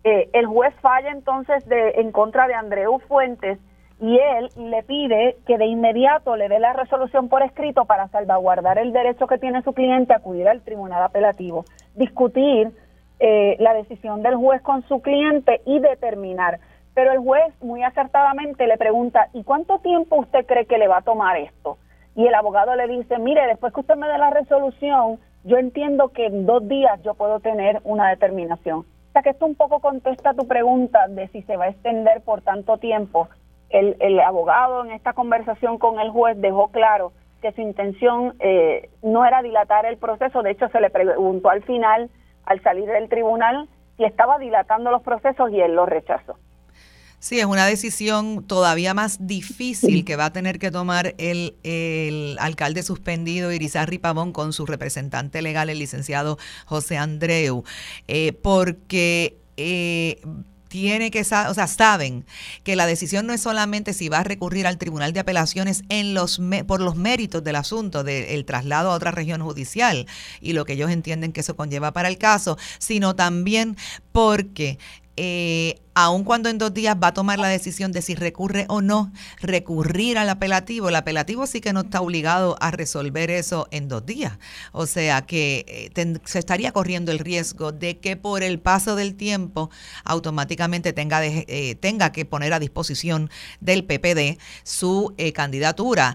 Eh, el juez falla entonces de, en contra de Andreu Fuentes y él le pide que de inmediato le dé la resolución por escrito para salvaguardar el derecho que tiene su cliente a acudir al tribunal apelativo, discutir eh, la decisión del juez con su cliente y determinar pero el juez muy acertadamente le pregunta, ¿y cuánto tiempo usted cree que le va a tomar esto? Y el abogado le dice, mire, después que usted me dé la resolución, yo entiendo que en dos días yo puedo tener una determinación. O sea que esto un poco contesta tu pregunta de si se va a extender por tanto tiempo. El, el abogado en esta conversación con el juez dejó claro que su intención eh, no era dilatar el proceso, de hecho se le preguntó al final, al salir del tribunal, si estaba dilatando los procesos y él lo rechazó. Sí, es una decisión todavía más difícil que va a tener que tomar el, el alcalde suspendido Irizarry Pavón con su representante legal, el licenciado José Andreu, eh, porque... Eh, tiene que, o sea, saben que la decisión no es solamente si va a recurrir al Tribunal de Apelaciones en los por los méritos del asunto del traslado a otra región judicial y lo que ellos entienden que eso conlleva para el caso, sino también porque eh, aun cuando en dos días va a tomar la decisión de si recurre o no recurrir al apelativo. El apelativo sí que no está obligado a resolver eso en dos días. O sea que eh, se estaría corriendo el riesgo de que por el paso del tiempo automáticamente tenga, eh, tenga que poner a disposición del PPD su eh, candidatura.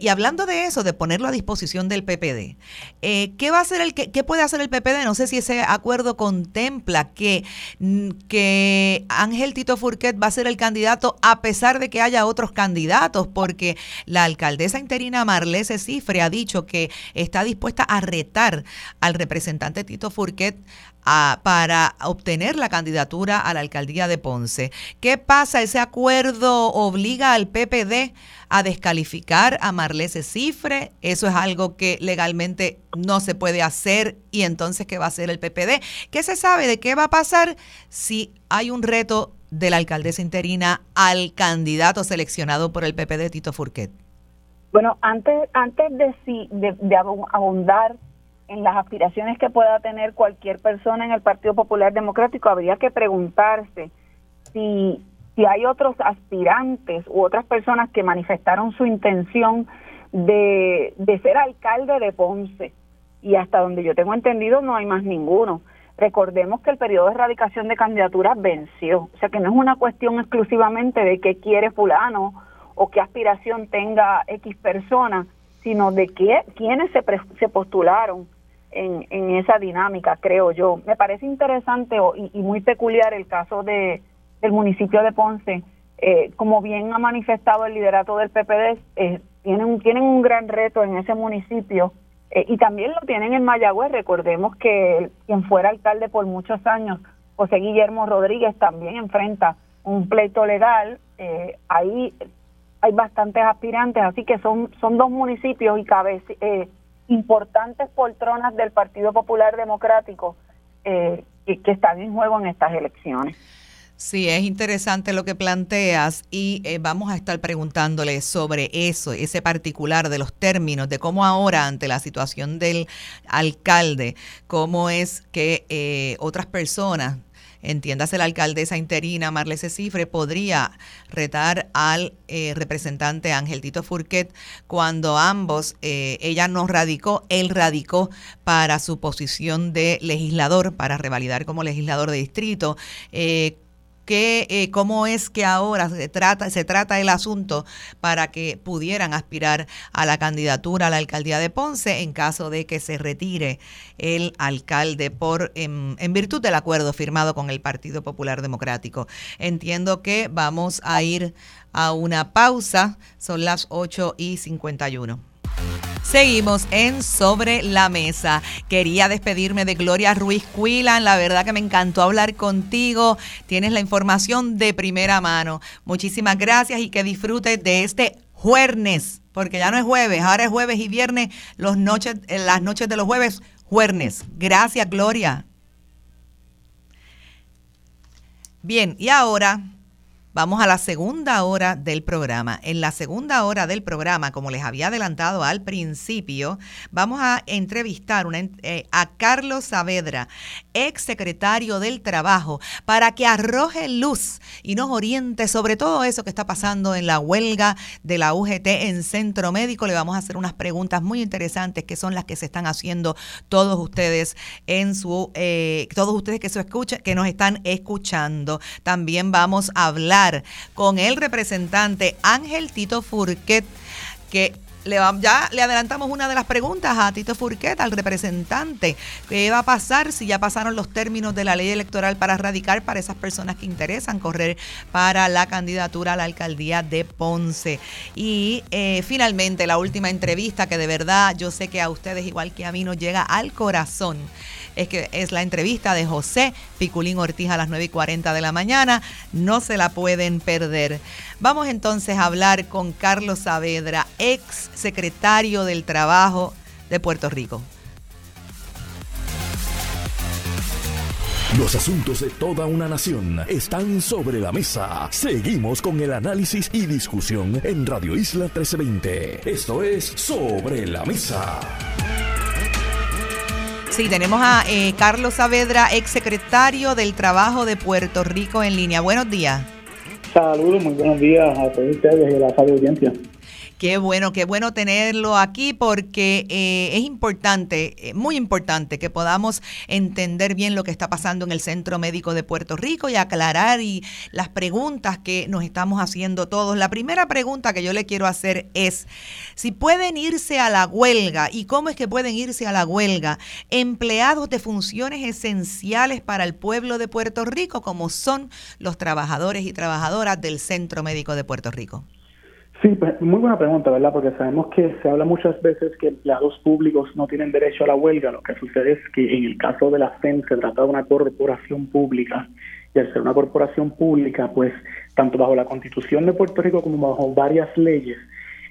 y hablando de eso, de ponerlo a disposición del PPD, ¿qué va a hacer el qué puede hacer el PPD? No sé si ese acuerdo contempla que, mm, Ángel Tito Furquet va a ser el candidato a pesar de que haya otros candidatos, porque la alcaldesa interina Marlese Cifre ha dicho que está dispuesta a retar al representante Tito Furquet para obtener la candidatura a la alcaldía de Ponce. ¿Qué pasa? ¿Ese acuerdo obliga al PPD a descalificar a Marlese Cifre? Eso es algo que legalmente no se puede hacer y entonces ¿qué va a hacer el PPD? ¿Qué se sabe de qué va a pasar si hay un reto de la alcaldesa interina al candidato seleccionado por el PPD, Tito Furquet? Bueno, antes, antes de, de, de abundar en las aspiraciones que pueda tener cualquier persona en el Partido Popular Democrático, habría que preguntarse si, si hay otros aspirantes u otras personas que manifestaron su intención de, de ser alcalde de Ponce. Y hasta donde yo tengo entendido no hay más ninguno. Recordemos que el periodo de erradicación de candidaturas venció, o sea que no es una cuestión exclusivamente de qué quiere fulano o qué aspiración tenga X persona, sino de qué, quiénes se, se postularon en, en esa dinámica, creo yo. Me parece interesante y, muy peculiar el caso de, del municipio de Ponce. Eh, como bien ha manifestado el liderato del PPD, eh, tienen, tienen un gran reto en ese municipio eh, y también lo tienen en Mayagüez. Recordemos que quien fuera alcalde por muchos años, José Guillermo Rodríguez, también enfrenta un pleito legal. Eh, ahí hay bastantes aspirantes, así que son, son dos municipios y cabe, eh, importantes poltronas del Partido Popular Democrático que, están en juego en estas elecciones. Sí, es interesante lo que planteas y eh, vamos a estar preguntándole sobre eso, ese particular de los términos, de cómo ahora ante la situación del alcalde, cómo es que eh, otras personas entiéndase la alcaldesa interina Marlese Cifre, podría retar al eh, representante Ángel Tito Furquet cuando ambos, eh, ella no radicó, él radicó para su posición de legislador, para revalidar como legislador de distrito. Eh, que, eh, cómo es que ahora se trata, se trata el asunto para que pudieran aspirar a la candidatura a la alcaldía de Ponce en caso de que se retire el alcalde por en, en virtud del acuerdo firmado con el Partido Popular Democrático. Entiendo que vamos a ir a una pausa, son las 8 y 51. Seguimos en Sobre la Mesa. Quería despedirme de Gloria Ruiz Cuilan. La verdad que me encantó hablar contigo. Tienes la información de primera mano. Muchísimas gracias y que disfrutes de este jueves, porque ya no es jueves, ahora es jueves y viernes, los noches, las noches de los jueves, jueves. Gracias, Gloria. Bien, y ahora Vamos a la segunda hora del programa. En la segunda hora del programa, como les había adelantado al principio, vamos a entrevistar eh, a Carlos Saavedra, ex secretario del Trabajo, para que arroje luz y nos oriente sobre todo eso que está pasando en la huelga de la UGT en Centro Médico. Le vamos a hacer unas preguntas muy interesantes que son las que se están haciendo todos ustedes en su, eh, todos ustedes que, que nos están escuchando. También vamos a hablar con el representante Ángel Tito Furquet, que le ya le adelantamos una de las preguntas a Tito Furquet, al representante. ¿Qué va a pasar si ya pasaron los términos de la ley electoral para radicar para esas personas que interesan correr para la candidatura a la alcaldía de Ponce? Y eh, finalmente, la última entrevista que de verdad yo sé que a ustedes, igual que a mí, nos llega al corazón es que es la entrevista de José Piculín Ortiz a las 9 y 40 de la mañana. No se la pueden perder. Vamos entonces a hablar con Carlos Saavedra, ex secretario del Trabajo de Puerto Rico. Los asuntos de toda una nación están sobre la mesa. Seguimos con el análisis y discusión en Radio Isla 1320. Esto es Sobre la Mesa. Sí, tenemos a eh, Carlos Saavedra, exsecretario del Trabajo de Puerto Rico en línea. Buenos días. Saludos, muy buenos días a todos ustedes y a la audiencia. Qué bueno, qué bueno tenerlo aquí porque eh, es importante, eh, muy importante que podamos entender bien lo que está pasando en el Centro Médico de Puerto Rico y aclarar y las preguntas que nos estamos haciendo todos. La primera pregunta que yo le quiero hacer es si pueden irse a la huelga y cómo es que pueden irse a la huelga empleados de funciones esenciales para el pueblo de Puerto Rico como son los trabajadores y trabajadoras del Centro Médico de Puerto Rico. Sí, pues, muy buena pregunta, ¿verdad? Porque sabemos que se habla muchas veces que empleados públicos no tienen derecho a la huelga. Lo que sucede es que en el caso de la FEN se trata de una corporación pública y al ser una corporación pública, pues tanto bajo la Constitución de Puerto Rico como bajo varias leyes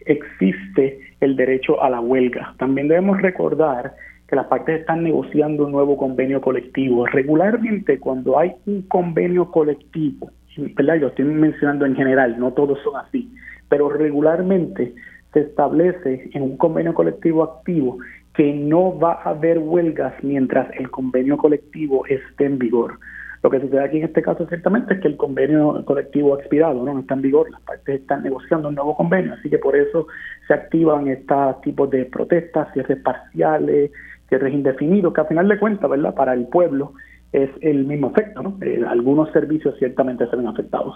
existe el derecho a la huelga. También debemos recordar que las partes están negociando un nuevo convenio colectivo. Regularmente cuando hay un convenio colectivo, ¿verdad? Yo estoy mencionando en general, no todos son así pero regularmente se establece en un convenio colectivo activo que no va a haber huelgas mientras el convenio colectivo esté en vigor. Lo que sucede aquí en este caso ciertamente es que el convenio colectivo ha expirado, no, está en vigor, las partes están negociando un nuevo convenio, así que por eso se activan estos tipos de protestas, cierres parciales, cierres indefinidos, que a final de cuentas, ¿verdad? Para el pueblo es el mismo efecto, ¿no? Eh, algunos servicios ciertamente se ven afectados.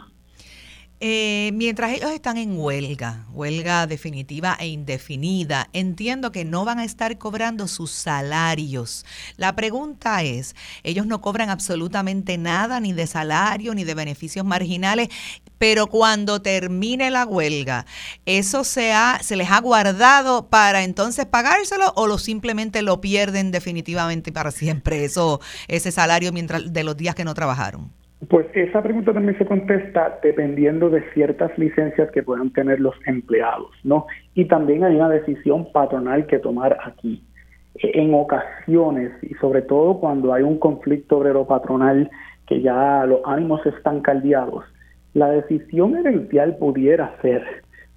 Eh, mientras ellos están en huelga, huelga definitiva e indefinida, entiendo que no van a estar cobrando sus salarios. La pregunta es, ellos no cobran absolutamente nada, ni de salario, ni de beneficios marginales, pero cuando termine la huelga, ¿eso se, ha, se les ha guardado para entonces pagárselo o lo simplemente lo pierden definitivamente para siempre, eso, ese salario mientras, de los días que no trabajaron? Pues esa pregunta también se contesta dependiendo de ciertas licencias que puedan tener los empleados, ¿no? Y también hay una decisión patronal que tomar aquí. En ocasiones, y sobre todo cuando hay un conflicto obrero-patronal que ya los ánimos están caldeados, la decisión herencial pudiera ser,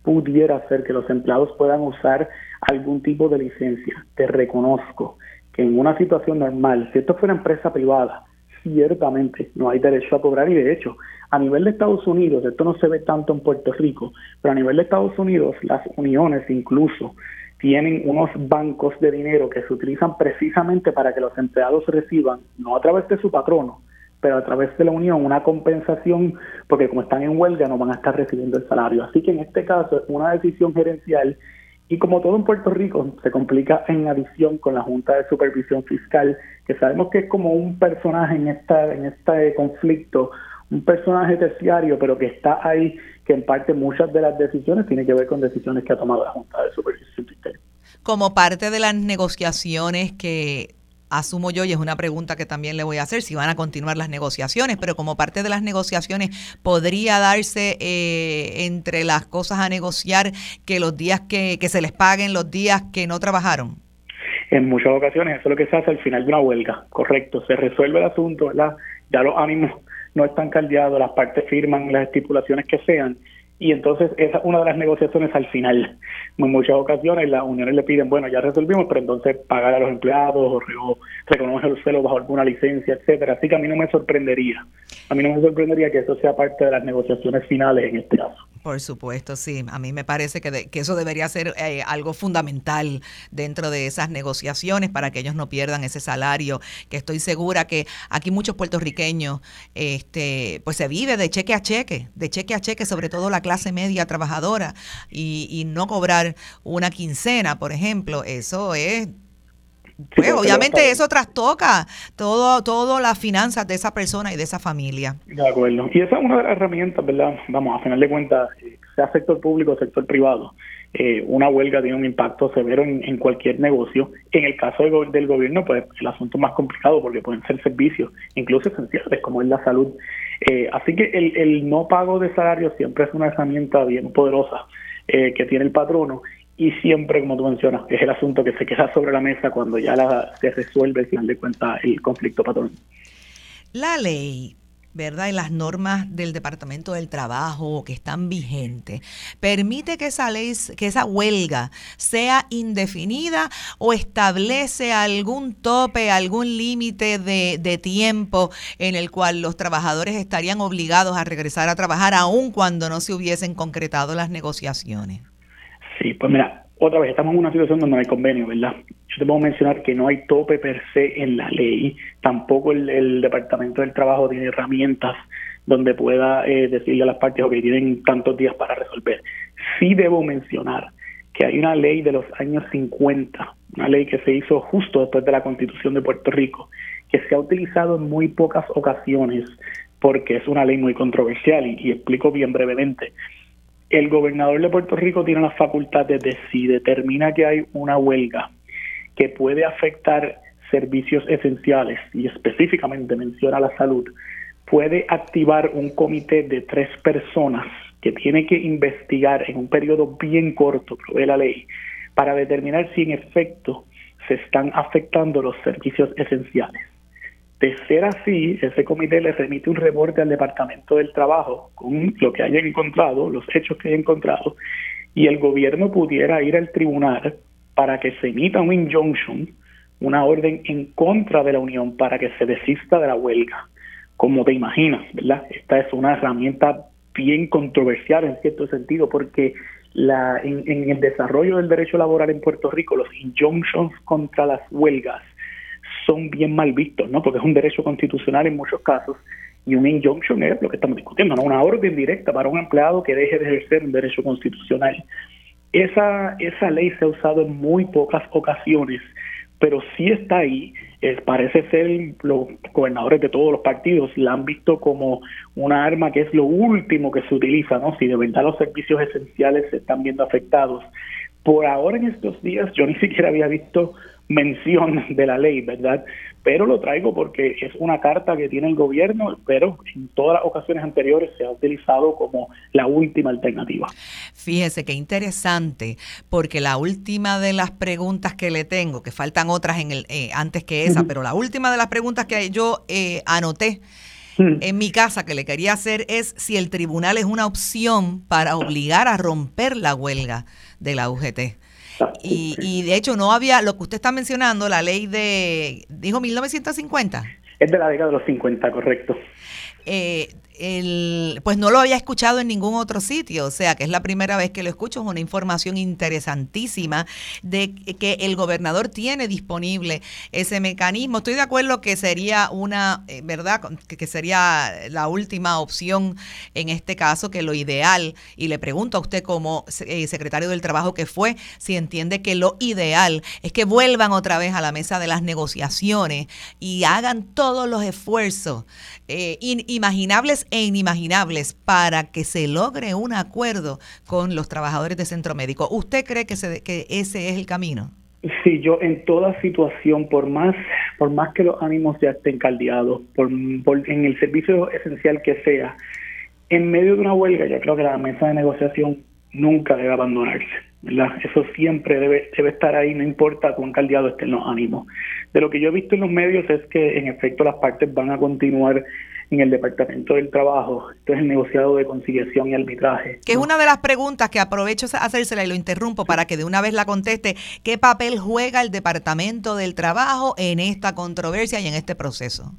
pudiera ser que los empleados puedan usar algún tipo de licencia. Te reconozco que en una situación normal, si esto fuera empresa privada, ciertamente no hay derecho a cobrar y de hecho a nivel de Estados Unidos, esto no se ve tanto en Puerto Rico, pero a nivel de Estados Unidos las uniones incluso tienen unos bancos de dinero que se utilizan precisamente para que los empleados reciban, no a través de su patrono, pero a través de la unión una compensación, porque como están en huelga no van a estar recibiendo el salario. Así que en este caso es una decisión gerencial y como todo en Puerto Rico, se complica en adición con la Junta de Supervisión Fiscal, que sabemos que es como un personaje en, esta, en este conflicto, un personaje terciario, pero que está ahí, que en parte muchas de las decisiones tienen que ver con decisiones que ha tomado la Junta de Supervisión Fiscal. Como parte de las negociaciones que asumo yo, y es una pregunta que también le voy a hacer, si van a continuar las negociaciones, pero como parte de las negociaciones podría darse eh, entre las cosas a negociar que los días que, que se les paguen los días que no trabajaron. En muchas ocasiones eso es lo que se hace al final de una huelga, correcto, se resuelve el asunto, ¿verdad? Ya los ánimos no están caldeados, las partes firman las estipulaciones que sean y entonces esa es una de las negociaciones al final. En muchas ocasiones las uniones le piden, bueno, ya resolvimos, pero entonces pagar a los empleados o, reconocer el celo bajo alguna licencia, etcétera. Así que a mí no me sorprendería, a mí no me sorprendería que eso sea parte de las negociaciones finales en este caso. Por supuesto, sí. A mí me parece que, que eso debería ser eh, algo fundamental dentro de esas negociaciones para que ellos no pierdan ese salario, que estoy segura que aquí muchos puertorriqueños, este, pues se vive de cheque a cheque, de cheque a cheque, sobre todo la clase media trabajadora, y, y no cobrar una quincena, por ejemplo, eso es pues obviamente eso trastoca todo, todo las finanzas de esa persona y de esa familia. De acuerdo. Y esa es una de las herramientas, ¿verdad? Vamos, a final de cuentas, eh, sea sector público o sector privado, eh, una huelga tiene un impacto severo en, cualquier negocio. En el caso del, gobierno, pues el asunto es más complicado porque pueden ser servicios, incluso esenciales, como es la salud. Eh, así que el, el no pago de salario siempre es una herramienta bien poderosa que tiene el patrono y siempre, como tú mencionas, es el asunto que se queda sobre la mesa cuando ya la, se resuelve al final de cuentas el conflicto patrón. La ley ¿verdad? En las normas del Departamento del Trabajo que están vigentes, permite que esa ley, que esa huelga sea indefinida o establece algún tope, algún límite de, de tiempo en el cual los trabajadores estarían obligados a regresar a trabajar aun cuando no se hubiesen concretado las negociaciones. Sí, pues mira, otra vez, estamos en una situación donde no hay convenio, ¿verdad? Yo te puedo mencionar que no hay tope per se en la ley, tampoco el, Departamento del Trabajo tiene herramientas donde pueda eh, decirle a las partes, que tienen tantos días para resolver. Sí debo mencionar que hay una ley de los años 50, una ley que se hizo justo después de la Constitución de Puerto Rico, que se ha utilizado en muy pocas ocasiones porque es una ley muy controversial y explico bien brevemente el gobernador de Puerto Rico tiene la facultad de si determina que hay una huelga que puede afectar servicios esenciales y específicamente menciona la salud, puede activar un comité de tres personas que tiene que investigar en un periodo bien corto, provee la ley, para determinar si en efecto se están afectando los servicios esenciales. De ser así, ese comité le remite un reporte al Departamento del Trabajo con lo que haya encontrado, los hechos que haya encontrado, y el gobierno pudiera ir al tribunal para que se emita un injunction, una orden en contra de la Unión para que se desista de la huelga. Como te imaginas, ¿verdad? Esta es una herramienta bien controversial en cierto sentido porque la, en, en el desarrollo del derecho laboral en Puerto Rico, los injunctions contra las huelgas son bien mal vistos, ¿no? Porque es un derecho constitucional en muchos casos y un injunction es lo que estamos discutiendo, ¿no? Una orden directa para un empleado que deje de ejercer un derecho constitucional. Esa, esa ley se ha usado en muy pocas ocasiones, pero sí está ahí. parece ser los gobernadores de todos los partidos la han visto como una arma que es lo último que se utiliza, ¿no? Si de verdad los servicios esenciales se están viendo afectados. Por ahora en estos días yo ni siquiera había visto mención de la ley, ¿verdad? Pero lo traigo porque es una carta que tiene el gobierno, pero en todas las ocasiones anteriores se ha utilizado como la última alternativa. Fíjese qué interesante, porque la última de las preguntas que le tengo, que faltan otras en el eh, antes que esa, pero la última de las preguntas que yo eh, anoté en mi casa que le quería hacer es si el tribunal es una opción para obligar a romper la huelga de la UGT. Y, y de hecho no había, lo que usted está mencionando, la ley de, dijo 1950. Es de la década de los 50, correcto. Eh, pues no lo había escuchado en ningún otro sitio, o sea que es la primera vez que lo escucho, es una información interesantísima de que el gobernador tiene disponible ese mecanismo. Estoy de acuerdo que sería una, eh, ¿verdad? Que, sería la última opción en este caso, que lo ideal, y le pregunto a usted como eh, secretario del Trabajo que fue, si entiende que lo ideal es que vuelvan otra vez a la mesa de las negociaciones y hagan todos los esfuerzos eh, inimaginables e inimaginables para que se logre un acuerdo con los trabajadores de centro médico. ¿Usted cree que, que ese es el camino? Sí, yo en toda situación, por más, por más que los ánimos ya estén caldeados, por, en el servicio esencial que sea, en medio de una huelga, ya creo que la mesa de negociación nunca debe abandonarse. Eso siempre debe, debe estar ahí, no importa cuán caldeados estén los ánimos. De lo que yo he visto en los medios es que en efecto las partes van a continuar en el Departamento del Trabajo. Esto es el negociado de conciliación y arbitraje. Que es una de las preguntas que aprovecho a hacérsela y lo interrumpo para que de una vez la conteste. ¿Qué papel juega el Departamento del Trabajo en esta controversia y en este proceso?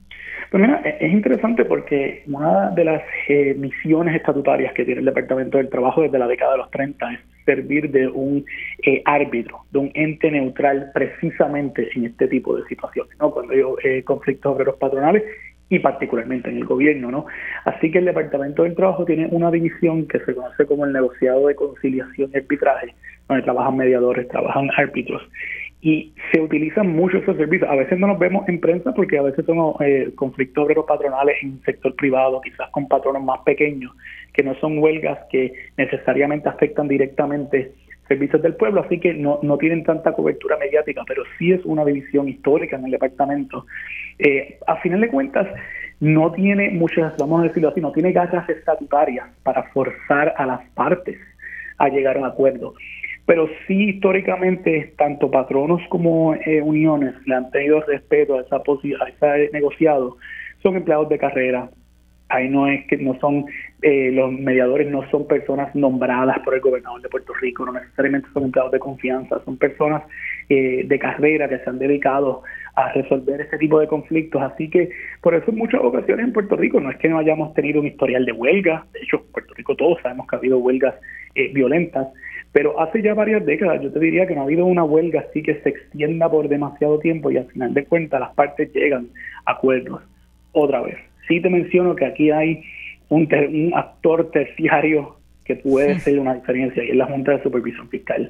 Pues mira, e-, es interesante porque una de las eh, misiones estatutarias que tiene el Departamento del Trabajo desde la década de los 30 es servir de un eh, árbitro, de un ente neutral precisamente en este tipo de situaciones, ¿no? Cuando hay eh, conflictos obreros patronales y particularmente en el gobierno, ¿no? Así que el Departamento del Trabajo tiene una división que se conoce como el negociado de conciliación y arbitraje, donde trabajan mediadores, trabajan árbitros y se utilizan mucho esos servicios. A veces no nos vemos en prensa porque a veces son eh, conflictos obreros patronales en el sector privado, quizás con patronos más pequeños, que no son huelgas que necesariamente afectan directamente servicios del pueblo, así que no, no tienen tanta cobertura mediática, pero sí es una división histórica en el departamento. Eh, a final de cuentas, no tiene muchas, vamos a decirlo así, no tiene garras estatutarias para forzar a las partes a llegar a un acuerdo. Pero sí, históricamente, tanto patronos como eh, uniones le han tenido respeto a esa, a ese negociado. Son empleados de carrera, Ahí no es que no son eh, los mediadores no son personas nombradas por el gobernador de Puerto Rico, no necesariamente son empleados de confianza, son personas eh, de carrera que se han dedicado a resolver este tipo de conflictos. Así que por eso en muchas ocasiones en Puerto Rico no es que no hayamos tenido un historial de huelga, de hecho en Puerto Rico todos sabemos que ha habido huelgas eh, violentas, pero hace ya varias décadas yo te diría que no ha habido una huelga así que se extienda por demasiado tiempo y al final de cuentas las partes llegan a acuerdos. Otra vez, sí te menciono que aquí hay un, un actor terciario que puede ser una diferencia y es la Junta de Supervisión Fiscal.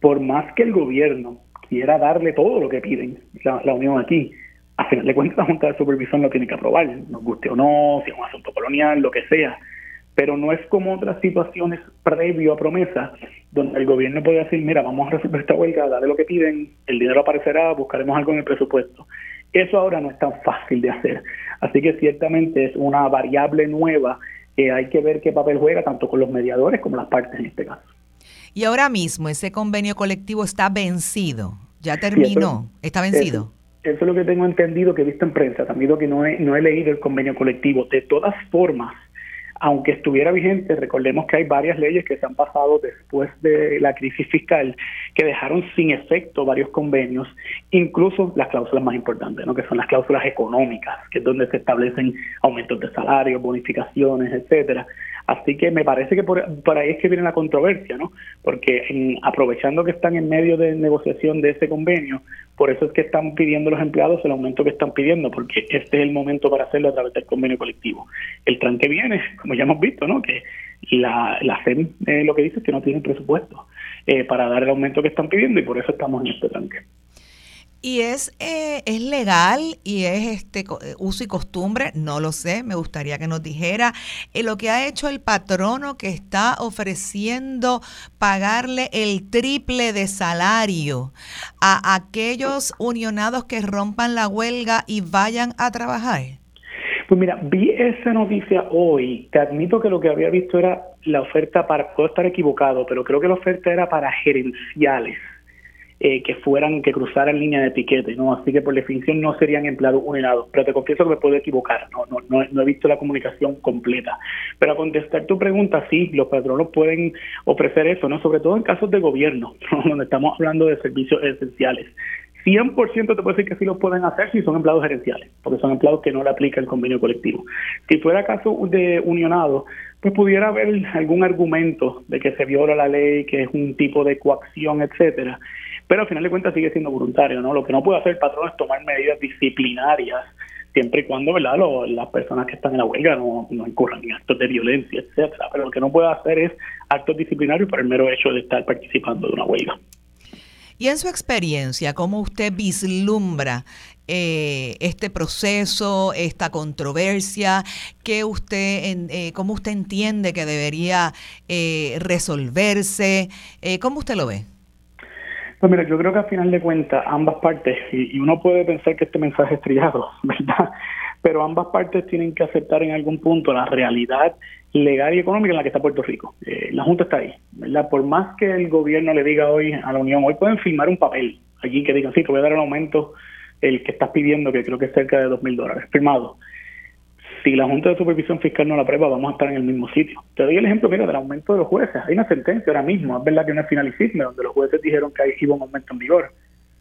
Por más que el gobierno quiera darle todo lo que piden la, Unión aquí, a final de cuentas la Junta de Supervisión lo tiene que aprobar, nos guste o no, si es un asunto colonial, lo que sea. Pero no es como otras situaciones previo a promesa, donde el gobierno puede decir, mira, vamos a resolver esta huelga, dale lo que piden, el dinero aparecerá, buscaremos algo en el presupuesto. Eso ahora no es tan fácil de hacer. Así que ciertamente es una variable nueva que hay que ver qué papel juega tanto con los mediadores como las partes en este caso. Y ahora mismo ese convenio colectivo está vencido, ya terminó, está vencido. Eso, es lo que tengo entendido que he visto en prensa, también que no he, no he leído el convenio colectivo. De todas formas, aunque estuviera vigente, recordemos que hay varias leyes que se han pasado después de la crisis fiscal que dejaron sin efecto varios convenios, incluso las cláusulas más importantes, ¿no? que son las cláusulas económicas, que es donde se establecen aumentos de salario, bonificaciones, etcétera. Así que me parece que por, ahí es que viene la controversia, ¿no? Porque aprovechando que están en medio de negociación de ese convenio, por eso es que están pidiendo los empleados el aumento que están pidiendo, porque este es el momento para hacerlo a través del convenio colectivo. El tranque viene, como ya hemos visto, ¿no? Que la, la FEM eh, lo que dice es que no tienen presupuesto eh, para dar el aumento que están pidiendo y por eso estamos en este tranque. Y es, eh, es legal y es este eh, uso y costumbre, no lo sé, me gustaría que nos dijera eh, lo que ha hecho el patrono que está ofreciendo pagarle el triple de salario a aquellos unionados que rompan la huelga y vayan a trabajar. Pues mira, vi esa noticia hoy. Te admito que lo que había visto era la oferta para, puedo estar equivocado, pero creo que la oferta era para gerenciales eh, que fueran, que cruzaran línea de piquete, ¿no? Así que por definición no serían empleados uninados. Pero te confieso que me puedo equivocar, no, no, no, no he visto la comunicación completa. Pero a contestar tu pregunta, sí, los patronos pueden ofrecer eso, ¿no? Sobre todo en casos de gobierno, donde estamos hablando de servicios esenciales. 100% te puedo decir que sí lo pueden hacer si son empleados gerenciales, porque son empleados que no le aplica el convenio colectivo. Si fuera caso de unionado, pues pudiera haber algún argumento de que se viola la ley, que es un tipo de coacción, etcétera pero al final de cuentas sigue siendo voluntario, ¿no? Lo que no puede hacer el patrón es tomar medidas disciplinarias siempre y cuando ¿verdad? las personas que están en la huelga no, no incurran en actos de violencia, etcétera. Pero lo que no puede hacer es actos disciplinarios por el mero hecho de estar participando de una huelga. Y en su experiencia, ¿cómo usted vislumbra eh, este proceso, esta controversia? ¿Qué usted, eh, ¿Cómo usted entiende que debería eh, resolverse? ¿Cómo usted lo ve? Pues mira, yo creo que al final de cuentas ambas partes, y, uno puede pensar que este mensaje es trillado, ¿verdad? Pero ambas partes tienen que aceptar en algún punto la realidad legal y económica en la que está Puerto Rico. Eh, la Junta está ahí, ¿verdad? Por más que el gobierno le diga hoy a la Unión, hoy pueden firmar un papel aquí que digan, sí, te voy a dar el aumento, el que estás pidiendo, que creo que es cerca de dos mil dólares, firmado si la Junta de Supervisión Fiscal no la aprueba, vamos a estar en el mismo sitio. Te doy el ejemplo, mira, del aumento de los jueces. Hay una sentencia ahora mismo, es verdad que no es finalicismo, donde los jueces dijeron que iba un aumento en vigor.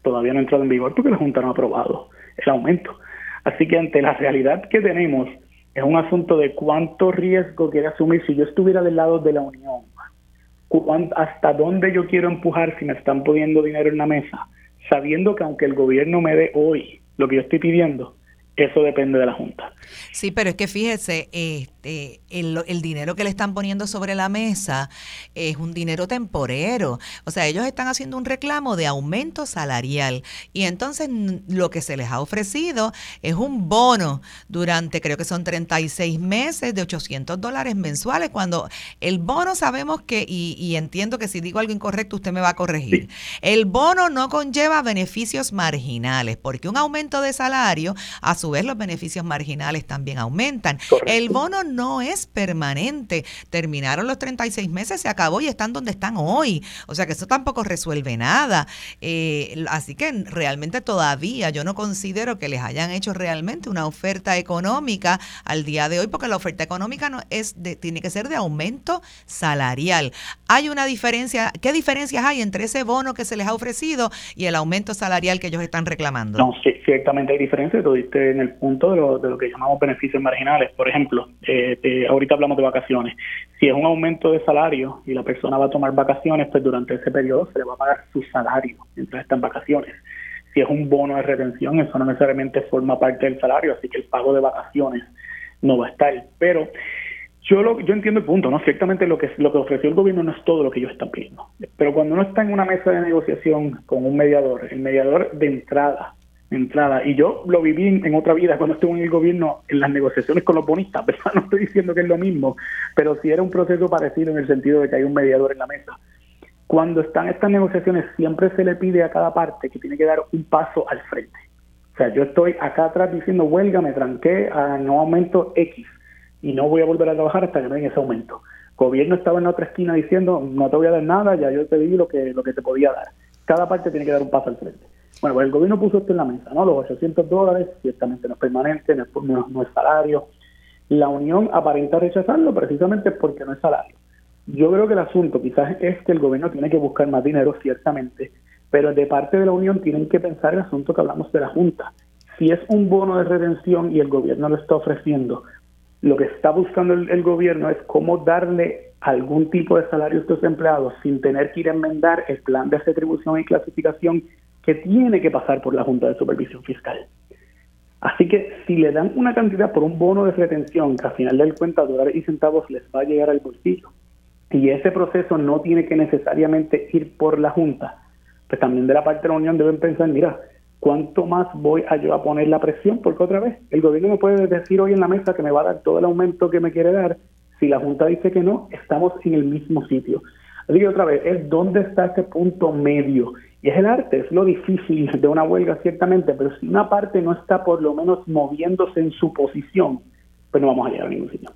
Todavía no ha entrado en vigor porque la Junta no ha aprobado el aumento. Así que ante la realidad que tenemos, es un asunto de cuánto riesgo quiere asumir si yo estuviera del lado de la Unión. ¿Hasta dónde yo quiero empujar si me están poniendo dinero en la mesa? Sabiendo que aunque el gobierno me dé hoy lo que yo estoy pidiendo, eso depende de la Junta. Sí, pero es que fíjese, este, el, el, dinero que le están poniendo sobre la mesa es un dinero temporero. O sea, ellos están haciendo un reclamo de aumento salarial y entonces lo que se les ha ofrecido es un bono durante, creo que son 36 meses de 800 dólares mensuales, cuando el bono sabemos que, y, entiendo que si digo algo incorrecto usted me va a corregir, el bono no conlleva beneficios marginales, porque un aumento de salario a su su vez los beneficios marginales también aumentan. El bono no es permanente. Terminaron los 36 meses, se acabó y están donde están hoy. O sea que eso tampoco resuelve nada. Eh, así que realmente todavía yo no considero que les hayan hecho realmente una oferta económica al día de hoy, porque la oferta económica no es de, tiene que ser de aumento salarial. Hay una diferencia, ¿qué diferencias hay entre ese bono que se les ha ofrecido y el aumento salarial que ellos están reclamando? No, sí, ciertamente hay diferencias, tú diste en el punto de lo, de lo que llamamos beneficios marginales. Por ejemplo, eh, ahorita hablamos de vacaciones. Si es un aumento de salario y la persona va a tomar vacaciones, pues durante ese periodo se le va a pagar su salario mientras está en vacaciones. Si es un bono de retención, eso no necesariamente forma parte del salario, así que el pago de vacaciones no va a estar. Pero yo lo, yo entiendo el punto, ¿no? Ciertamente lo que lo que ofreció el gobierno no es todo lo que ellos están pidiendo. Pero cuando uno está en una mesa de negociación con un mediador, el mediador de entrada, entrada, y yo lo viví en, otra vida cuando estuve en el gobierno en las negociaciones con los bonistas, ¿verdad? No estoy diciendo que es lo mismo, pero sí era un proceso parecido en el sentido de que hay un mediador en la mesa. Cuando están estas negociaciones siempre se le pide a cada parte que tiene que dar un paso al frente. O sea, yo estoy acá atrás diciendo huelga, me tranqué, a no aumento X y no voy a volver a trabajar hasta que me den ese aumento. Gobierno estaba en la otra esquina diciendo, no te voy a dar nada, ya yo te di lo que, lo que te podía dar. Cada parte tiene que dar un paso al frente. Bueno, pues el gobierno puso esto en la mesa, ¿no? Los 800 dólares, ciertamente no es permanente, no es, no es salario. La Unión aparenta rechazarlo precisamente porque no es salario. Yo creo que el asunto quizás es que el gobierno tiene que buscar más dinero, ciertamente, pero de parte de la Unión tienen que pensar el asunto que hablamos de la Junta. Si es un bono de retención y el gobierno lo está ofreciendo, lo que está buscando el, gobierno es cómo darle algún tipo de salario a estos empleados sin tener que ir a enmendar el plan de retribución y clasificación que tiene que pasar por la Junta de Supervisión Fiscal. Así que si le dan una cantidad por un bono de retención que al final del cuenta dólares y centavos les va a llegar al bolsillo, y ese proceso no tiene que necesariamente ir por la Junta, pues también de la parte de la Unión deben pensar, mira, ¿cuánto más voy a yo a poner la presión? Porque otra vez, el gobierno me puede decir hoy en la mesa que me va a dar todo el aumento que me quiere dar. Si la Junta dice que no, estamos en el mismo sitio. Así que otra vez, dónde está ese punto medio. Y es el arte, es lo difícil de una huelga, ciertamente, pero si una parte no está por lo menos moviéndose en su posición, pues no vamos a llegar a ningún sitio.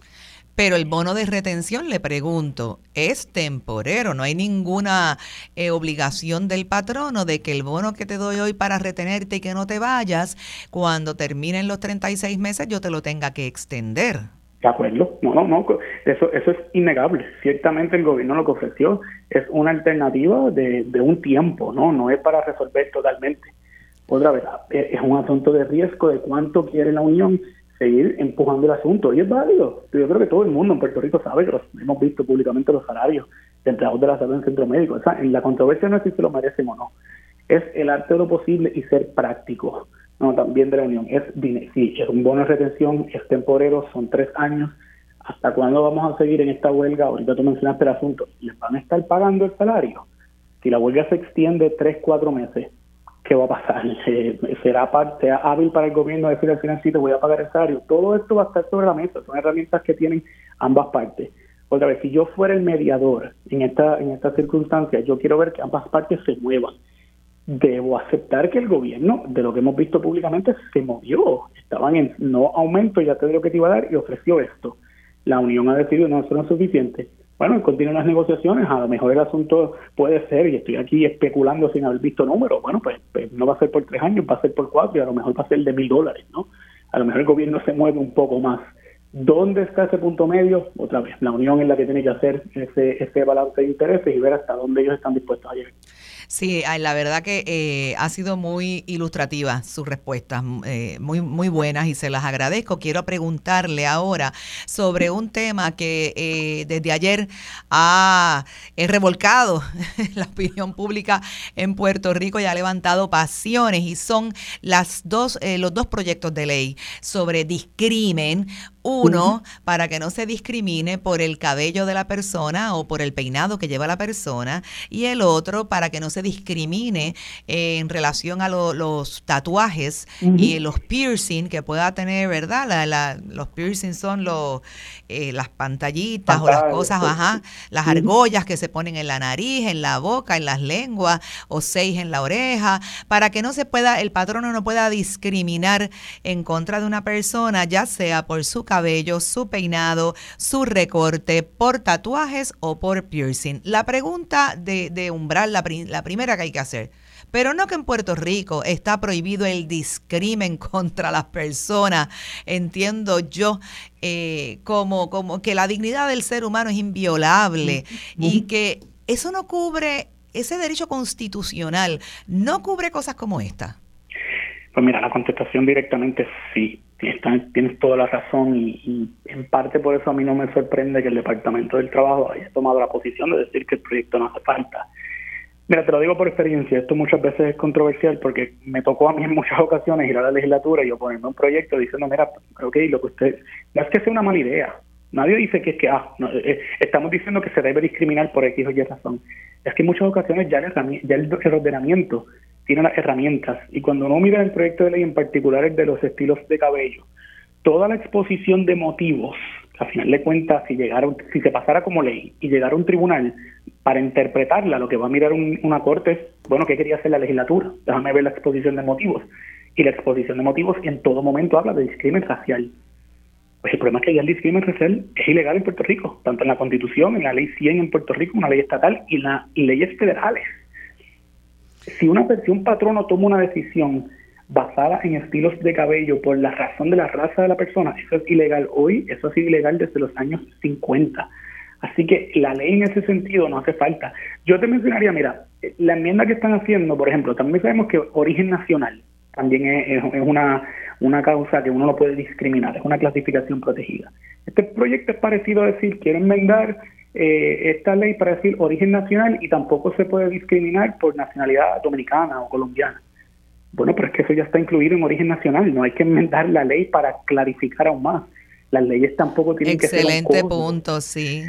Pero el bono de retención, le pregunto, es temporero, no hay ninguna eh, obligación del patrono de que el bono que te doy hoy para retenerte y que no te vayas, cuando terminen los 36 meses yo te lo tenga que extender. De acuerdo, no, no, no, eso, eso es innegable. Ciertamente el gobierno lo que ofreció es una alternativa de, de un tiempo, ¿no? No es para resolver totalmente. Otra vez, es un asunto de riesgo de cuánto quiere la Unión seguir empujando el asunto. Y es válido. Yo creo que todo el mundo en Puerto Rico sabe que hemos visto públicamente los salarios de empleados de la salud en centro médico. O en la controversia no es si se lo merecen o no. Es el arte de lo posible y ser práctico. No, también de la Unión. Es, sí, es un bono de retención, es temporero, son tres años. ¿Hasta cuándo vamos a seguir en esta huelga? Ahorita tú mencionaste el asunto. ¿Les van a estar pagando el salario? Si la huelga se extiende tres, cuatro meses, qué va a pasar, será parte hábil para el gobierno decir al financiero voy a pagar el salario. Todo esto va a estar sobre la mesa, son herramientas que tienen ambas partes. Otra vez, si yo fuera el mediador en esta, en esta circunstancia, yo quiero ver que ambas partes se muevan. Debo aceptar que el gobierno, de lo que hemos visto públicamente, se movió. Estaban en no aumento, ya te digo que te iba a dar y ofreció esto. La Unión ha decidido no, eso no es suficiente bueno, continúan las negociaciones, a lo mejor el asunto puede ser, y estoy aquí especulando sin haber visto números, bueno, pues, pues, no va a ser por tres años, va a ser por cuatro, y a lo mejor va a ser de mil dólares, ¿no? A lo mejor el gobierno se mueve un poco más. ¿Dónde está ese punto medio? Otra vez, la Unión es la que tiene que hacer ese, ese balance de intereses y ver hasta dónde ellos están dispuestos a llegar. Sí, la verdad que eh, ha sido muy ilustrativa sus respuestas, eh, muy, muy buenas y se las agradezco. Quiero preguntarle ahora sobre un tema que eh, desde ayer ha revolcado la opinión pública en Puerto Rico y ha levantado pasiones y son las dos, los dos proyectos de ley sobre discrimen Uno, para que no se discrimine por el cabello de la persona o por el peinado que lleva la persona. Y el otro, para que no se discrimine en relación a los tatuajes y los piercing que pueda tener, ¿verdad? los piercing son los, eh, las pantallitas o las cosas, ajá, las argollas que se ponen en la nariz, en la boca, en las lenguas o seis en la oreja, para que no se pueda, el patrono no pueda discriminar en contra de una persona, ya sea por su cabello, su peinado, su recorte, por tatuajes o por piercing. La pregunta de, de umbral, la, la primera que hay que hacer, pero no que en Puerto Rico está prohibido el discrimen contra las personas, entiendo yo, eh, como, como que la dignidad del ser humano es inviolable y que eso no cubre, ese derecho constitucional no cubre cosas como esta. Pues mira, la contestación directamente sí. Tienes, toda la razón y, y, en parte por eso a mí no me sorprende que el Departamento del Trabajo haya tomado la posición de decir que el proyecto no hace falta. Mira, te lo digo por experiencia, esto muchas veces es controversial porque me tocó a mí en muchas ocasiones ir a la legislatura y oponerme a un proyecto diciendo, mira, ok, lo que usted, no es que sea una mala idea, nadie dice que es que, ah, eh, estamos diciendo que se debe discriminar por X o Y razón, es que en muchas ocasiones ya el, el, ordenamiento tiene las herramientas y cuando uno mira el proyecto de ley en particular el de los estilos de cabello, toda la exposición de motivos, a final de cuentas, si llegara, si se pasara como ley y llegara un tribunal, para interpretarla, lo que va a mirar una corte es, bueno, ¿qué quería hacer la legislatura? Déjame ver la exposición de motivos. Y la exposición de motivos en todo momento habla de discrimen racial. Pues el problema es que ya el discrimen es ilegal en Puerto Rico, tanto en la Constitución, en la Ley 100 en Puerto Rico, una ley estatal y las leyes federales. Si una un patrono toma una decisión basada en estilos de cabello por la razón de la raza de la persona, eso es ilegal hoy, eso ha sido ilegal desde los años 50. Así que la ley en ese sentido no hace falta. Yo te mencionaría, mira, la enmienda que están haciendo, por ejemplo, también sabemos que origen nacional también es, una, una causa que uno no puede discriminar, es una clasificación protegida. Este proyecto es parecido a decir, quieren enmendar eh, esta ley para decir origen nacional y tampoco se puede discriminar por nacionalidad dominicana o colombiana. Bueno, pero es que eso ya está incluido en origen nacional, no hay que enmendar la ley para clarificar aún más. Las leyes tampoco tienen que ser. Excelente punto, sí.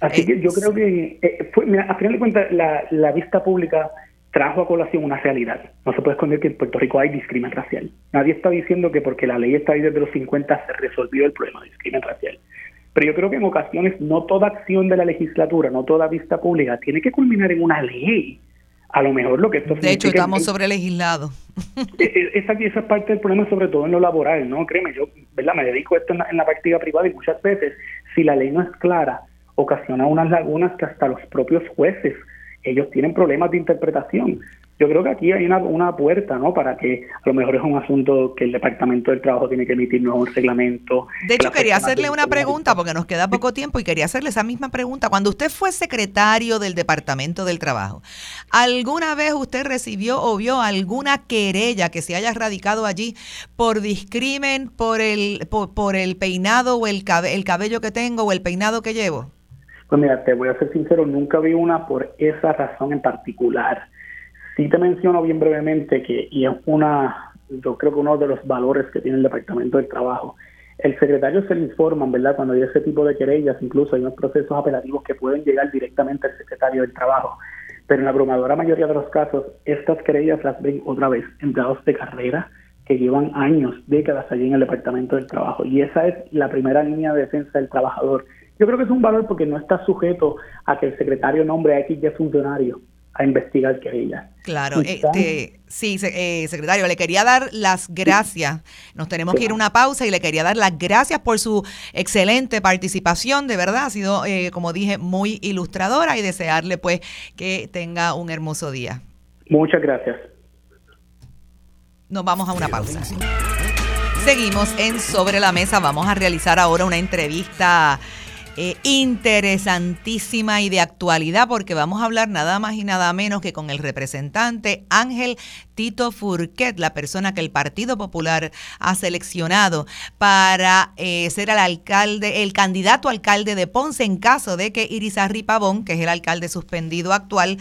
Así que yo creo que, eh, fue, mira, a final de cuentas, la, la vista pública trajo a colación una realidad. No se puede esconder que en Puerto Rico hay discriminación racial. Nadie está diciendo que porque la ley está ahí desde los 50 se resolvió el problema de discriminación racial. Pero yo creo que en ocasiones no toda acción de la legislatura, no toda vista pública tiene que culminar en una ley. A lo mejor lo que esto De hecho, estamos sobre legislado. E, e, esa, esa es parte del problema, sobre todo en lo laboral, ¿no? Créeme, yo ¿verdad? me dedico a esto en la práctica privada y muchas veces, si la ley no es clara, ocasiona unas lagunas que hasta los propios jueces, ellos tienen problemas de interpretación. Yo creo que aquí hay una, una puerta, ¿no? Para que a lo mejor es un asunto que el Departamento del Trabajo tiene que emitir un reglamento. De hecho, quería hacerle una pregunta, porque nos queda poco tiempo, y quería hacerle esa misma pregunta. Cuando usted fue secretario del Departamento del Trabajo, ¿alguna vez usted recibió o vio alguna querella que se haya radicado allí por discrimen, por el, por, el peinado o el, el cabello que tengo o el peinado que llevo? Pues mira, te voy a ser sincero, nunca vi una por esa razón en particular. Sí te menciono bien brevemente que, y es una, yo creo que uno de los valores que tiene el Departamento del Trabajo, el secretario se le informa, ¿verdad? Cuando hay ese tipo de querellas, incluso hay unos procesos apelativos que pueden llegar directamente al secretario del Trabajo. Pero en la abrumadora mayoría de los casos, estas querellas las ven otra vez empleados de carrera que llevan años, décadas allí en el Departamento del Trabajo. Y esa es la primera línea de defensa del trabajador yo creo que es un valor porque no está sujeto a que el secretario nombre a X de funcionario a investigar querellas. Claro, este, sí, eh, secretario, le quería dar las gracias. Nos tenemos que ir a una pausa y le quería dar las gracias por su excelente participación. De verdad, ha sido, eh, como dije, muy ilustradora y desearle pues que tenga un hermoso día. Muchas gracias. Nos vamos a una pausa. Seguimos en Sobre la Mesa. Vamos a realizar ahora una entrevista eh, interesantísima y de actualidad porque vamos a hablar nada más y nada menos que con el representante Ángel Tito Furquet, la persona que el Partido Popular ha seleccionado para eh, ser el alcalde, el candidato alcalde de Ponce en caso de que Irizarri Pavón, que es el alcalde suspendido actual,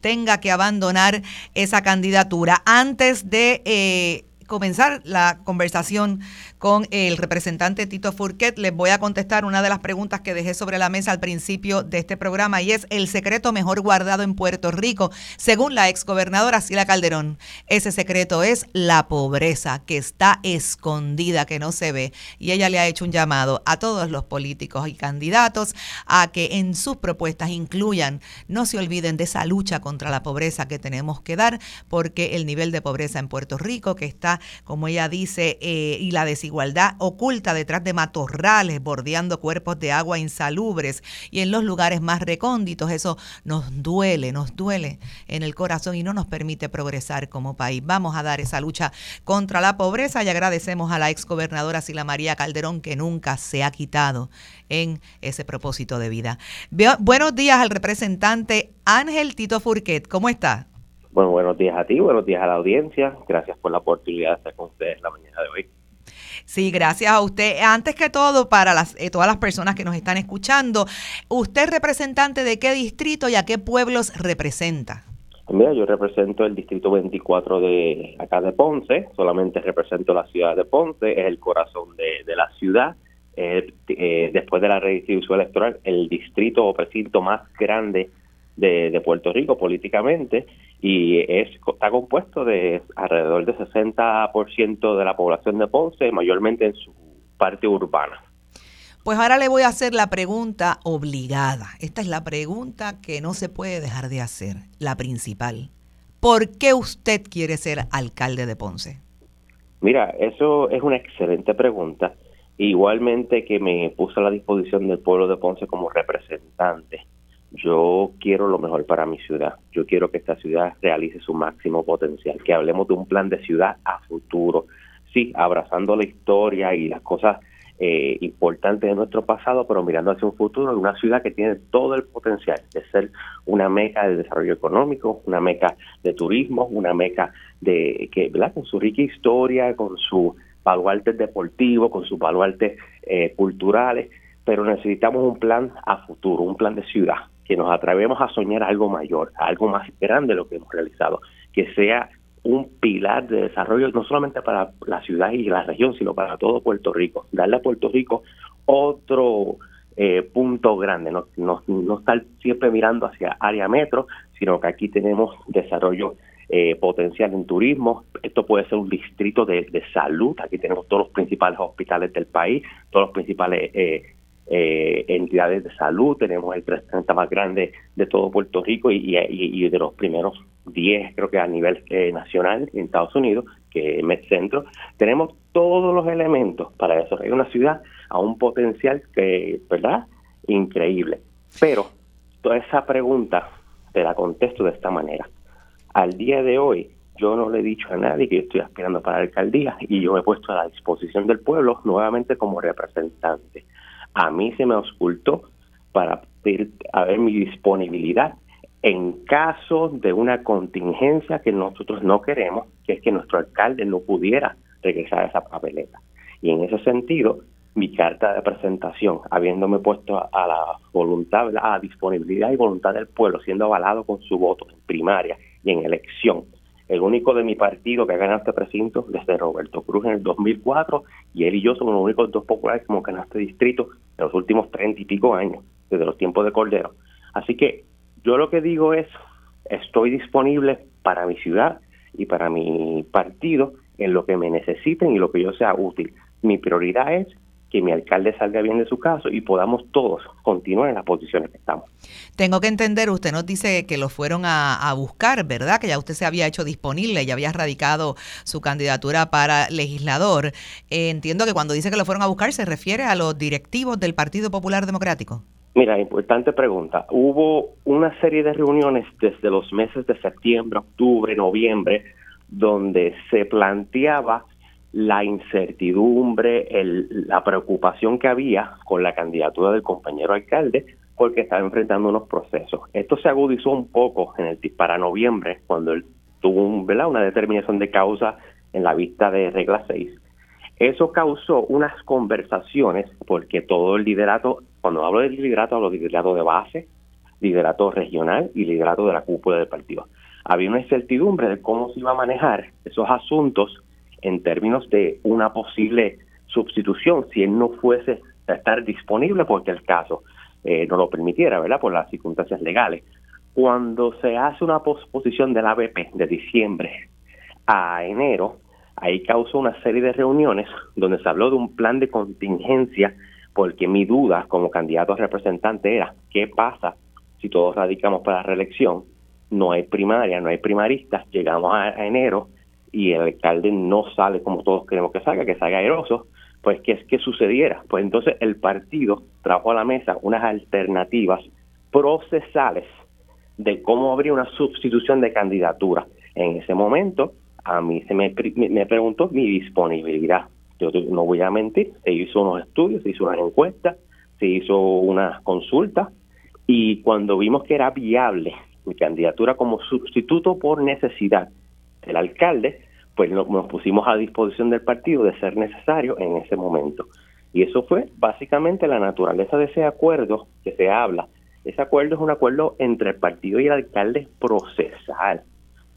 tenga que abandonar esa candidatura. Antes de... Eh, comenzar la conversación con el representante Tito Furquet, les voy a contestar una de las preguntas que dejé sobre la mesa al principio de este programa y es el secreto mejor guardado en Puerto Rico, según la exgobernadora Sila Calderón. Ese secreto es la pobreza que está escondida, que no se ve. Y ella le ha hecho un llamado a todos los políticos y candidatos a que en sus propuestas incluyan, no se olviden de esa lucha contra la pobreza que tenemos que dar, porque el nivel de pobreza en Puerto Rico, que está, como ella dice, eh, y la desigualdad oculta detrás de matorrales, bordeando cuerpos de agua insalubres y en los lugares más recónditos, eso nos duele, nos duele en el corazón y no nos permite progresar como país. Vamos a dar esa lucha contra la pobreza y agradecemos a la exgobernadora Sila María Calderón que nunca se ha quitado en ese propósito de vida. buenos días al representante Ángel Tito Furquet. ¿Cómo está? Bueno, buenos días a ti, buenos días a la audiencia. Gracias por la oportunidad de estar con ustedes la mañana de hoy. Sí, gracias a usted. Antes que todo, para las, eh, todas las personas que nos están escuchando, ¿usted es representante de qué distrito y a qué pueblos representa? Mira, yo represento el distrito 24 de acá de Ponce, solamente represento la ciudad de Ponce, es el corazón de, la ciudad. Eh, después de la redistribución electoral, el distrito o precinto más grande de, Puerto Rico políticamente y es está compuesto de alrededor del 60% de la población de Ponce, mayormente en su parte urbana. Pues ahora le voy a hacer la pregunta obligada. Esta es la pregunta que no se puede dejar de hacer, la principal. ¿Por qué usted quiere ser alcalde de Ponce? Mira, eso es una excelente pregunta. Igualmente que me puso a la disposición del pueblo de Ponce como representante yo quiero lo mejor para mi ciudad. Yo quiero que esta ciudad realice su máximo potencial, que hablemos de un plan de ciudad a futuro. Sí, abrazando la historia y las cosas eh, importantes de nuestro pasado, pero mirando hacia un futuro, una ciudad que tiene todo el potencial de ser una meca de desarrollo económico, una meca de turismo, una meca de que, ¿verdad? Con su rica historia, con su baluartes deportivo, con sus baluartes eh, culturales, pero necesitamos un plan a futuro, un plan de ciudad, que nos atrevemos a soñar algo mayor, algo más grande de lo que hemos realizado, que sea un pilar de desarrollo no solamente para la ciudad y la región, sino para todo Puerto Rico. Darle a Puerto Rico otro eh, punto grande, no, no, estar siempre mirando hacia área metro, sino que aquí tenemos desarrollo eh, potencial en turismo. Esto puede ser un distrito de, salud. Aquí tenemos todos los principales hospitales del país, todos los principales eh, eh, entidades de salud, tenemos el presidente más grande de todo Puerto Rico y, de los primeros 10, creo que a nivel eh, nacional en Estados Unidos, que es Centro, tenemos todos los elementos para desarrollar una ciudad a un potencial que, ¿verdad? Increíble. Pero toda esa pregunta te la contesto de esta manera. Al día de hoy, yo no le he dicho a nadie que yo estoy aspirando para la alcaldía y yo me he puesto a la disposición del pueblo nuevamente como representante a mí se me ocultó para pedir a ver mi disponibilidad en caso de una contingencia que nosotros no queremos, que es que nuestro alcalde no pudiera regresar a esa papeleta. Y en ese sentido, mi carta de presentación, habiéndome puesto a la voluntad, a la disponibilidad y voluntad del pueblo, siendo avalado con su voto en primaria y en elección, el único de mi partido que ha ganado este precinto desde Roberto Cruz en el 2004 y él y yo somos los únicos dos populares que hemos ganado este distrito en los últimos treinta y pico años, desde los tiempos de Cordero. Así que yo lo que digo es, estoy disponible para mi ciudad y para mi partido en lo que me necesiten y lo que yo sea útil. Mi prioridad es que mi alcalde salga bien de su caso y podamos todos continuar en las posiciones que estamos. Tengo que entender, usted nos dice que lo fueron a, buscar, ¿verdad? Que ya usted se había hecho disponible, ya había radicado su candidatura para legislador. Eh, entiendo que cuando dice que lo fueron a buscar se refiere a los directivos del Partido Popular Democrático. Mira, importante pregunta. Hubo una serie de reuniones desde los meses de septiembre, octubre, noviembre, donde se planteaba la incertidumbre, la preocupación que había con la candidatura del compañero alcalde porque estaba enfrentando unos procesos. Esto se agudizó un poco en el, para noviembre cuando él tuvo una determinación de causa en la vista de regla 6. Eso causó unas conversaciones porque todo el liderato, cuando hablo de liderato, hablo de liderato de base, liderato regional y liderato de la cúpula del partido. Había una incertidumbre de cómo se iba a manejar esos asuntos en términos de una posible sustitución si él no fuese a estar disponible porque el caso eh, no lo permitiera, ¿verdad? Por las circunstancias legales. Cuando se hace una posposición del ABP de diciembre a enero, ahí causó una serie de reuniones donde se habló de un plan de contingencia, porque mi duda como candidato a representante era, ¿qué pasa si todos radicamos para la reelección? No hay primaria, no hay primaristas, llegamos a, enero y el alcalde no sale como todos queremos que salga, que salga airoso, pues ¿qué es que sucediera? Pues entonces el partido trajo a la mesa unas alternativas procesales de cómo habría una sustitución de candidatura. En ese momento, a mí se me, me preguntó mi disponibilidad. Yo no voy a mentir, se hizo unos estudios, se hizo unas encuestas, se hizo una consulta y cuando vimos que era viable mi candidatura como sustituto por necesidad del alcalde, pues nos, nos pusimos a disposición del partido de ser necesario en ese momento. Y eso fue básicamente la naturaleza de ese acuerdo que se habla. Ese acuerdo es un acuerdo entre el partido y el alcalde procesal.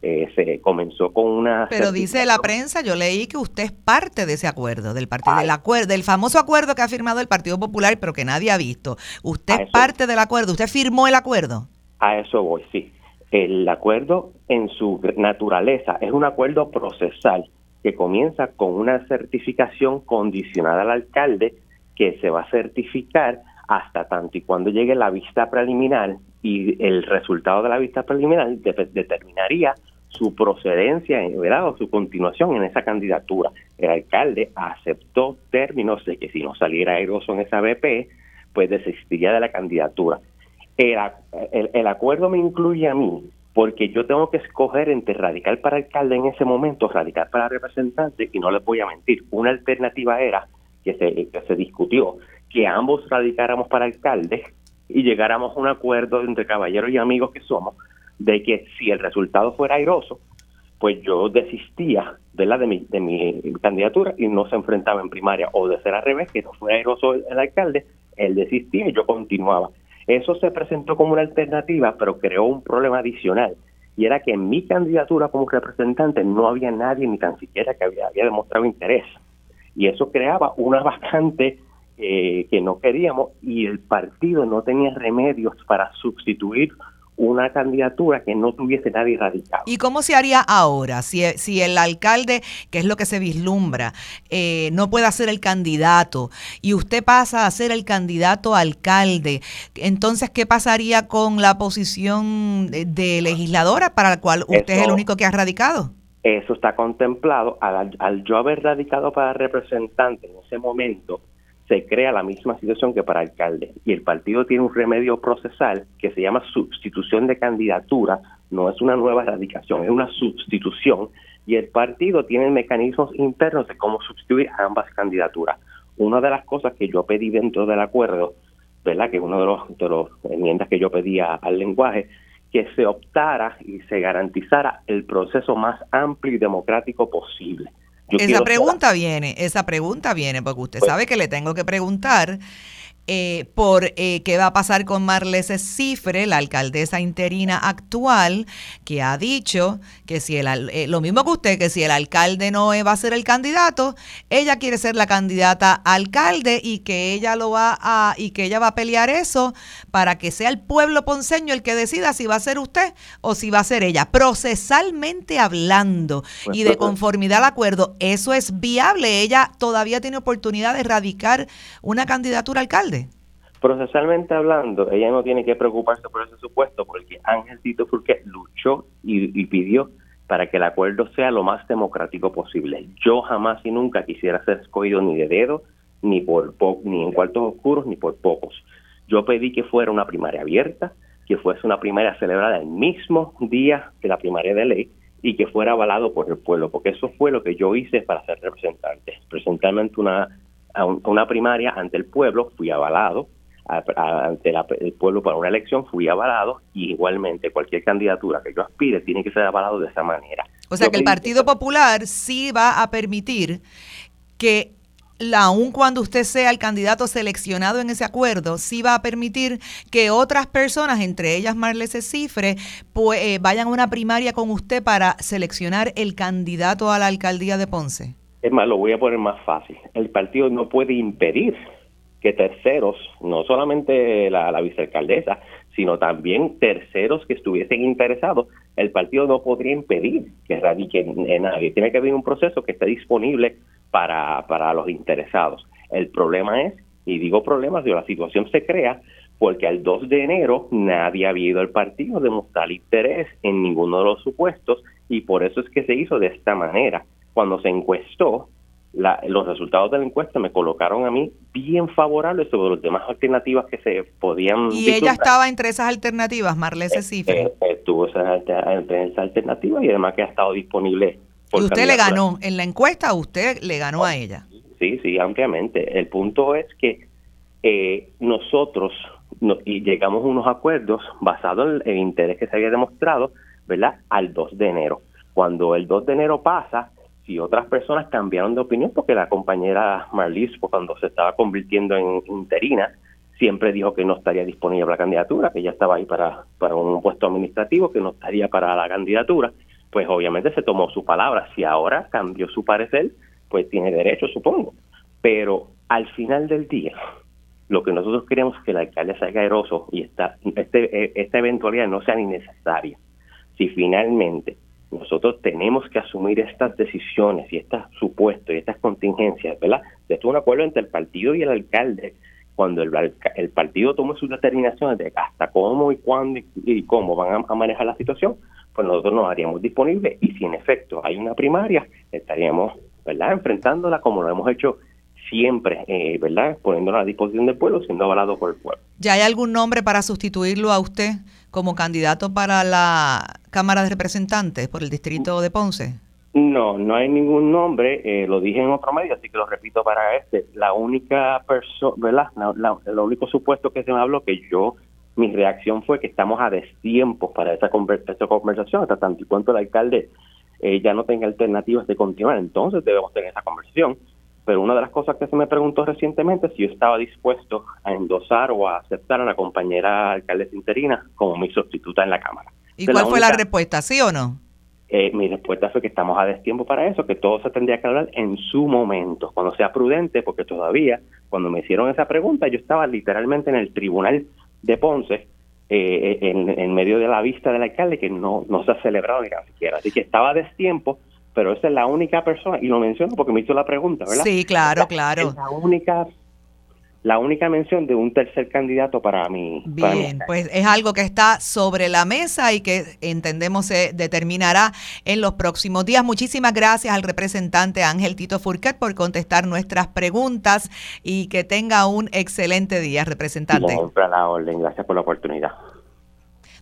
Eh, se comenzó con una... Pero dice la prensa, yo leí que usted es parte de ese acuerdo, del partido, del acuerdo, del famoso acuerdo que ha firmado el Partido Popular, pero que nadie ha visto. Usted es parte del acuerdo, usted firmó el acuerdo. A eso voy, sí. El acuerdo en su naturaleza es un acuerdo procesal que comienza con una certificación condicionada al alcalde que se va a certificar hasta tanto y cuando llegue la vista preliminar y el resultado de la vista preliminar determinaría su procedencia ¿verdad? o su continuación en esa candidatura. El alcalde aceptó términos de que si no saliera airoso en esa BP, pues desistiría de la candidatura. El, el, acuerdo me incluye a mí porque yo tengo que escoger entre radical para alcalde en ese momento, radical para representante, y no les voy a mentir, una alternativa era que se, que se discutió que ambos radicáramos para alcalde y llegáramos a un acuerdo entre caballeros y amigos que somos de que si el resultado fuera airoso, pues yo desistía de la de mi, de mi candidatura y no se enfrentaba en primaria, o de ser al revés, que no fuera airoso el, alcalde, él desistía y yo continuaba. Eso se presentó como una alternativa, pero creó un problema adicional, y era que en mi candidatura como representante no había nadie ni tan siquiera que había, demostrado interés. Y eso creaba una vacante eh, que no queríamos y el partido no tenía remedios para sustituir una candidatura que no tuviese nadie radicado. ¿Y cómo se haría ahora? Si, si el alcalde, que es lo que se vislumbra, eh, no puede ser el candidato y usted pasa a ser el candidato alcalde, entonces, ¿qué pasaría con la posición de, legisladora para la cual usted es el único que ha radicado? Eso está contemplado. Al, al yo haber radicado para representante en ese momento, se crea la misma situación que para alcalde y el partido tiene un remedio procesal que se llama sustitución de candidatura, no es una nueva erradicación, es una sustitución y el partido tiene mecanismos internos de cómo sustituir ambas candidaturas. Una de las cosas que yo pedí dentro del acuerdo, ¿verdad? Que una de los de los enmiendas que yo pedía al lenguaje que se optara y se garantizara el proceso más amplio y democrático posible esa pregunta viene, esa pregunta viene, porque usted pues sabe que le tengo que preguntar eh, por eh, qué va a pasar con Marlese Cifre, la alcaldesa interina actual, que ha dicho que si el, eh, lo mismo que usted, que si el alcalde no va a ser el candidato, ella quiere ser la candidata a alcalde y que ella lo va a y que ella va a pelear eso para que sea el pueblo ponceño el que decida si va a ser usted o si va a ser ella. Procesalmente hablando y de conformidad al acuerdo, eso es viable. Ella todavía tiene oportunidad de erradicar una candidatura a alcalde. Procesalmente hablando, ella no tiene que preocuparse por ese supuesto porque Ángel Tito Furque luchó y, pidió para que el acuerdo sea lo más democrático posible. Yo jamás y nunca quisiera ser escogido ni de dedo, ni por ni en cuartos oscuros, ni por pocos. Yo pedí que fuera una primaria abierta, que fuese una primaria celebrada el mismo día que la primaria de ley y que fuera avalado por el pueblo, porque eso fue lo que yo hice para ser representante, presentarme ante una, una primaria ante el pueblo, fui avalado, ante el pueblo para una elección, fui avalado y igualmente cualquier candidatura que yo aspire tiene que ser avalado de esa manera. O sea que el Partido Popular sí va a permitir que aun cuando usted sea el candidato seleccionado en ese acuerdo, sí va a permitir que otras personas, entre ellas Marlese Cifre, pues, eh, vayan a una primaria con usted para seleccionar el candidato a la alcaldía de Ponce. Es más, lo voy a poner más fácil. El partido no puede impedir que terceros, no solamente la, la vicealcaldesa, sino también terceros que estuviesen interesados, el partido no podría impedir que radique en nadie. Tiene que haber un proceso que esté disponible para, para los interesados. El problema es, y digo problemas, la situación se crea porque al 2 de enero nadie había ido al partido de mostrar interés en ninguno de los supuestos y por eso es que se hizo de esta manera. Cuando se encuestó, los resultados de la encuesta me colocaron a mí bien favorables sobre las demás alternativas que se podían. ¿Y ella estaba entre esas alternativas, Marlese eh, Cifre? Eh, estuvo entre esa alternativa y además que ha estado disponible. ¿Y usted le ganó en la encuesta usted le ganó a ella? Sí, sí, ampliamente. El punto es que eh, nosotros y llegamos a unos acuerdos basados en el interés que se había demostrado, ¿verdad? Al 2 de enero. Cuando el 2 de enero pasa, si otras personas cambiaron de opinión, porque la compañera Marlis, pues, cuando se estaba convirtiendo en interina, siempre dijo que no estaría disponible la candidatura, que ya estaba ahí para, para un puesto administrativo, que no estaría para la candidatura, pues obviamente se tomó su palabra. Si ahora cambió su parecer, pues tiene derecho, supongo. Pero al final del día, lo que nosotros queremos es que el alcalde salga eroso y esta, este, esta eventualidad no sea ni necesaria. Si finalmente nosotros tenemos que asumir estas decisiones y estos supuestos y estas contingencias, ¿verdad? Esto es un acuerdo entre el partido y el alcalde. Cuando el, el partido tome sus determinaciones de hasta cómo y cuándo y, cómo van a, manejar la situación, pues nosotros nos haríamos disponibles y si en efecto hay una primaria, estaríamos, ¿verdad?, enfrentándola como lo hemos hecho siempre, eh, ¿verdad?, poniéndola a disposición del pueblo, siendo avalado por el pueblo. ¿Ya hay algún nombre para sustituirlo a usted? como candidato para la Cámara de Representantes por el distrito de Ponce? No, no hay ningún nombre, eh, lo dije en otro medio, así que lo repito para este. La única persona, ¿verdad? La, único supuesto que se me habló que yo, mi reacción fue que estamos a destiempo para esa, conversación, hasta tanto y cuanto el alcalde eh, ya no tenga alternativas de continuar, entonces debemos tener esa conversación pero una de las cosas que se me preguntó recientemente es si yo estaba dispuesto a endosar o a aceptar a la compañera alcaldesa interina como mi sustituta en la Cámara. ¿Y cuál fue la respuesta, sí o no? Eh, mi respuesta fue que estamos a destiempo para eso, que todo se tendría que hablar en su momento, cuando sea prudente, porque todavía, cuando me hicieron esa pregunta, yo estaba literalmente en el tribunal de Ponce, eh, en, en, medio de la vista del alcalde, que no, no se ha celebrado ni siquiera. Así que estaba a destiempo pero esa es la única persona, y lo menciono porque me hizo la pregunta, ¿verdad? Sí, claro, claro. Es la única la única mención de un tercer candidato para mí. Bien, pues es algo que está sobre la mesa y que entendemos se determinará en los próximos días. Muchísimas gracias al representante Ángel Tito Furquet por contestar nuestras preguntas y que tenga un excelente día, representante. la orden, gracias por la oportunidad.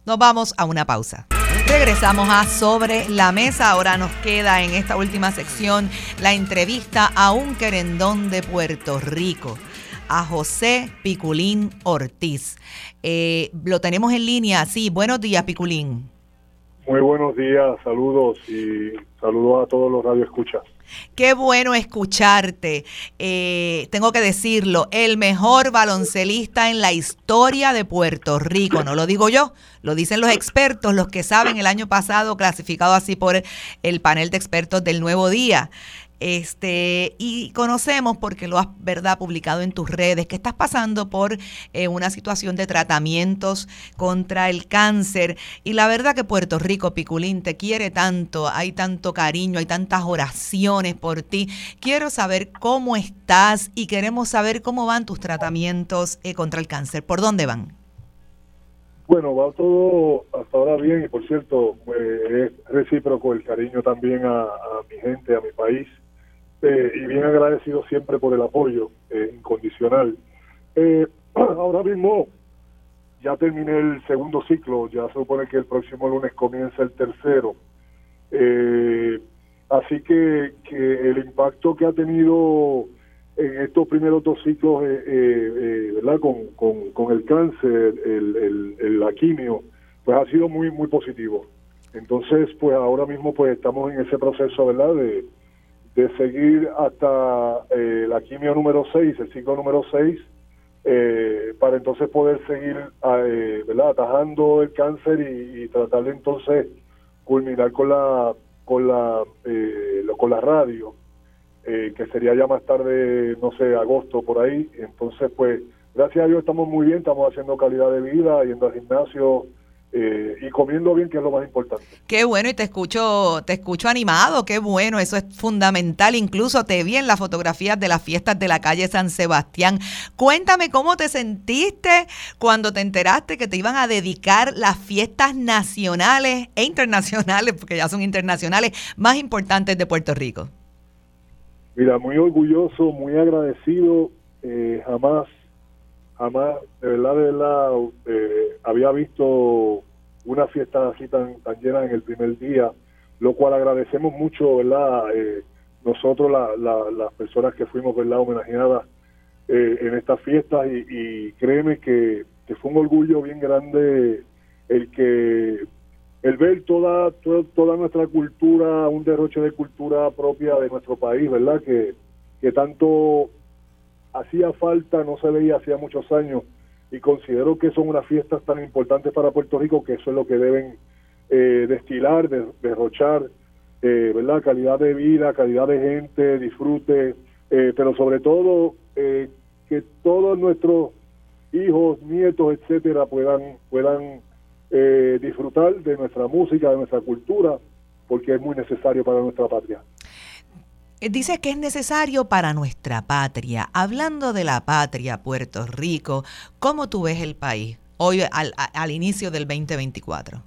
Nos vamos a una pausa. Regresamos a Sobre la Mesa. Ahora nos queda en esta última sección la entrevista a un querendón de Puerto Rico, a José Piculín Ortiz. Eh, lo tenemos en línea. Sí, buenos días, Piculín. Muy buenos días, saludos y saludos a todos los radioescuchas. Qué bueno escucharte. Eh, tengo que decirlo, el mejor baloncelista en la historia de Puerto Rico. No lo digo yo, lo dicen los expertos, los que saben el año pasado clasificado así por el panel de expertos del Nuevo Día. Este, y conocemos, porque lo has verdad publicado en tus redes, que estás pasando por eh, una situación de tratamientos contra el cáncer. Y la verdad que Puerto Rico, Piculín, te quiere tanto, hay tanto cariño, hay tantas oraciones por ti. Quiero saber cómo estás y queremos saber cómo van tus tratamientos eh, contra el cáncer. ¿Por dónde van? Bueno, va todo hasta ahora bien y por cierto, pues, es recíproco el cariño también a, mi gente, a mi país eh, y bien agradecido siempre por el apoyo eh, incondicional. Eh, ahora mismo ya terminé el segundo ciclo, ya se supone que el próximo lunes comienza el tercero. así que, que el impacto que ha tenido en estos primeros dos ciclos, ¿verdad? Con, con, el cáncer, el, el, la quimio, pues ha sido muy, muy positivo. Entonces, pues ahora mismo pues estamos en ese proceso, ¿verdad? De, de seguir hasta eh, la quimio número 6, el ciclo número 6, eh, para entonces poder seguir eh, ¿verdad? atajando el cáncer y, tratar de entonces culminar con la con la con la radio que sería ya más tarde no sé agosto por ahí entonces pues gracias a Dios estamos muy bien estamos haciendo calidad de vida yendo al gimnasio eh, y comiendo bien, que es lo más importante. Qué bueno, y te escucho, te escucho animado, qué bueno, eso es fundamental. Incluso te vi en las fotografías de las fiestas de la calle San Sebastián. Cuéntame cómo te sentiste cuando te enteraste que te iban a dedicar las fiestas nacionales e internacionales, porque ya son internacionales, más importantes de Puerto Rico. Mira, muy orgulloso, muy agradecido, eh, jamás jamás, de verdad, de verdad, eh, había visto una fiesta así tan, tan llena en el primer día, lo cual agradecemos mucho, ¿verdad? Eh, nosotros, las personas que fuimos, ¿verdad?, homenajeadas eh, en estas fiestas y, créeme que, fue un orgullo bien grande el que el ver toda, toda, toda nuestra cultura, un derroche de cultura propia de nuestro país, ¿verdad? Que, que tanto hacía falta, no se veía hacía muchos años y considero que son unas fiestas tan importantes para Puerto Rico que eso es lo que deben eh, destilar, derrochar, eh, ¿verdad? Calidad de vida, calidad de gente, disfrute, eh, pero sobre todo eh, que todos nuestros hijos, nietos, etcétera, puedan, puedan disfrutar de nuestra música, de nuestra cultura, porque es muy necesario para nuestra patria. Eh, dice que es necesario para nuestra patria. Hablando de la patria, Puerto Rico, ¿cómo tú ves el país hoy al, inicio del 2024?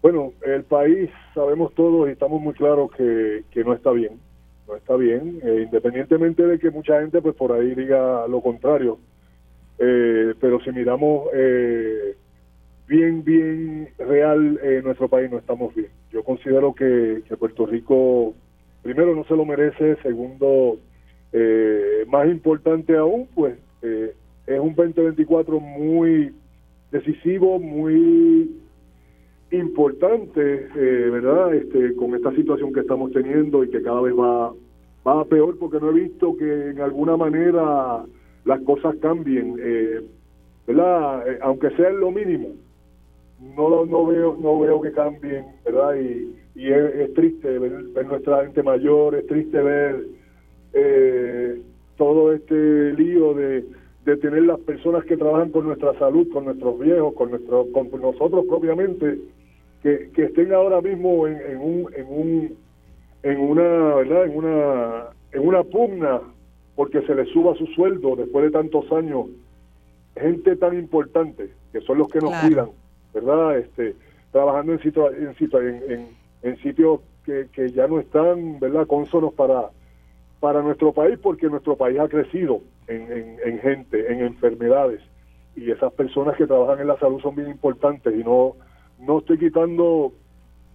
Bueno, el país, sabemos todos y estamos muy claros que, no está bien. No está bien, eh, independientemente de que mucha gente pues por ahí diga lo contrario. Eh, pero si miramos bien, bien real, nuestro país no estamos bien. Yo considero que Puerto Rico primero no se lo merece, segundo, eh, más importante aún, pues eh, es un 2024 muy decisivo, muy importante, eh, ¿verdad? Este, con esta situación que estamos teniendo y que cada vez va, va peor porque no he visto que en alguna manera las cosas cambien, ¿verdad? aunque sea en lo mínimo, no, no veo no veo que cambien, ¿verdad? Y, y es, triste ver, nuestra gente mayor, es triste ver eh, todo este lío de, de tener las personas que trabajan con nuestra salud, con nuestros viejos, con nuestro, con nosotros propiamente, que, que estén ahora mismo en, en un, en un, en una, ¿verdad? En una, en una pugna porque se les suba su sueldo después de tantos años, gente tan importante que son los que nos cuidan, ¿verdad? Este, trabajando en, situ en, en, en sitios que, que ya no están, ¿verdad?, consonos para, para nuestro país, porque nuestro país ha crecido en, en, gente, en enfermedades, y esas personas que trabajan en la salud son bien importantes, y no, no estoy quitando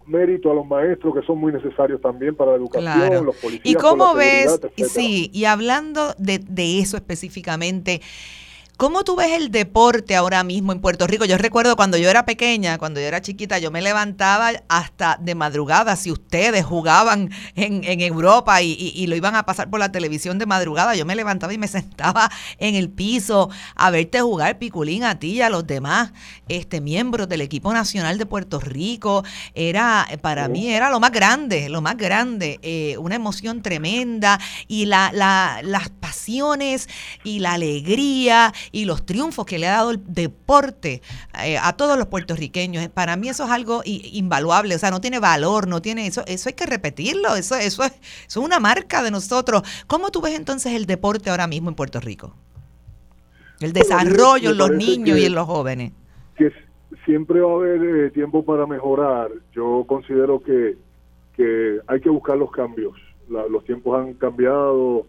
mérito a los maestros que son muy necesarios también para la educación, los policías. ¿Y cómo ves? Sí, y hablando de, de eso específicamente, ¿Cómo tú ves el deporte ahora mismo en Puerto Rico? Yo recuerdo cuando yo era pequeña, cuando yo era chiquita, yo me levantaba hasta de madrugada. Si ustedes jugaban en, Europa y, lo iban a pasar por la televisión de madrugada, yo me levantaba y me sentaba en el piso a verte jugar piculín a ti y a los demás este, miembros del equipo nacional de Puerto Rico. Era, para mí era lo más grande, lo más grande, eh, una emoción tremenda y la, las pasiones y la alegría y los triunfos que le ha dado el deporte eh, a todos los puertorriqueños. Para mí eso es algo invaluable, o sea, no tiene valor, no tiene eso, eso hay que repetirlo, eso, eso, es, eso es una marca de nosotros. ¿Cómo tú ves entonces el deporte ahora mismo en Puerto Rico? El desarrollo en los niños y en los jóvenes. Que siempre va a haber eh, tiempo para mejorar. Yo considero que, que hay que buscar los cambios. los tiempos han cambiado,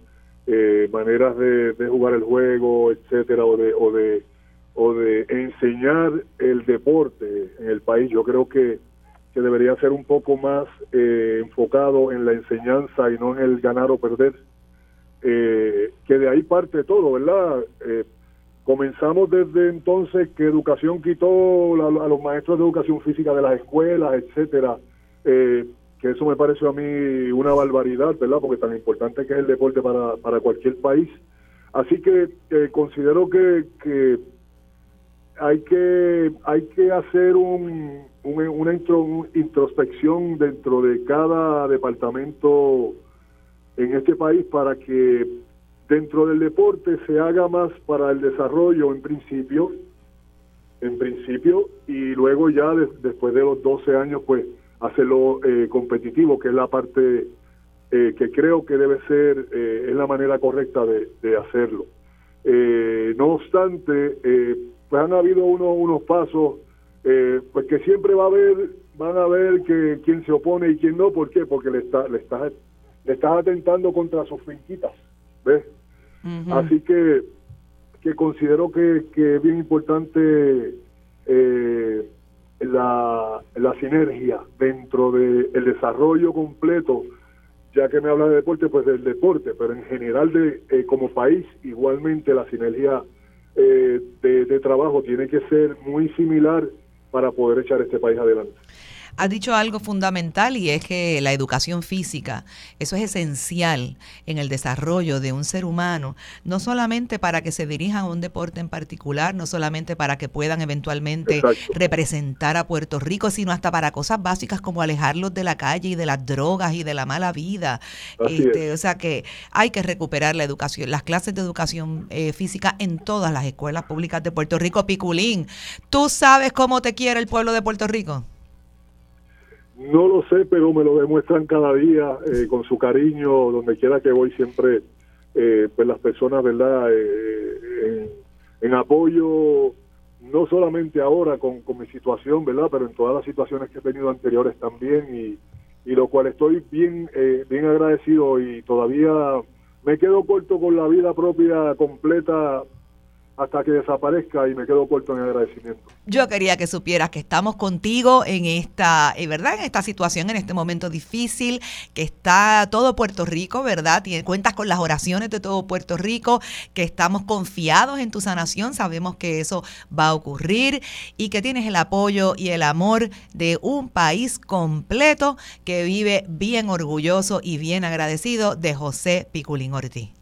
eh, maneras de, jugar el juego, etcétera, o de, o de o de enseñar el deporte en el país. Yo creo que, que debería ser un poco más eh, enfocado en la enseñanza y no en el ganar o perder. Eh, que de ahí parte todo, ¿verdad? comenzamos desde entonces que educación quitó a, los maestros de educación física de las escuelas, etcétera. Que eso me parece a mí una barbaridad, ¿verdad? Porque tan importante que es el deporte para, para cualquier país. Así que considero que, hay que hay que hacer un, una introspección dentro de cada departamento en este país para que dentro del deporte se haga más para el desarrollo en principio en principio y luego ya después de los 12 años pues hacerlo eh, competitivo que es la parte eh, que creo que debe ser eh, es la manera correcta de, de hacerlo no obstante pues han habido unos, unos pasos, eh, pues que siempre va a haber, van a ver que quién se opone y quién no, ¿por qué? Porque le está, le estás, le estás atentando contra sus finquitas, ¿ves? Así que, que considero que, que es bien importante eh, la, la sinergia dentro del el desarrollo completo ya que me habla de deporte, pues del deporte, pero en general de eh, como país igualmente la sinergia eh, de, trabajo tiene que ser muy similar para poder echar este país adelante. Has dicho algo fundamental y es que la educación física, eso es esencial en el desarrollo de un ser humano, no solamente para que se dirijan a un deporte en particular, no solamente para que puedan eventualmente representar a Puerto Rico, sino hasta para cosas básicas como alejarlos de la calle y de las drogas y de la mala vida. Este, o sea que hay que recuperar la educación, las clases de educación eh, física en todas las escuelas públicas de Puerto Rico. Piculín, ¿tú sabes cómo te quiere el pueblo de Puerto Rico? No lo sé, pero me lo demuestran cada día eh, con su cariño, donde quiera que voy siempre, eh, pues las personas, ¿verdad? Eh, en, apoyo, no solamente ahora con, con, mi situación, ¿verdad? Pero en todas las situaciones que he tenido anteriores también y, y lo cual estoy bien, bien agradecido y todavía me quedo corto con la vida propia completa hasta que desaparezca y me quedo corto en agradecimiento. Yo quería que supieras que estamos contigo en esta, eh, ¿verdad? En esta situación, en este momento difícil, que está todo Puerto Rico, ¿verdad? Tienes, cuentas con las oraciones de todo Puerto Rico, que estamos confiados en tu sanación, sabemos que eso va a ocurrir y que tienes el apoyo y el amor de un país completo que vive bien orgulloso y bien agradecido de José Piculín Ortiz.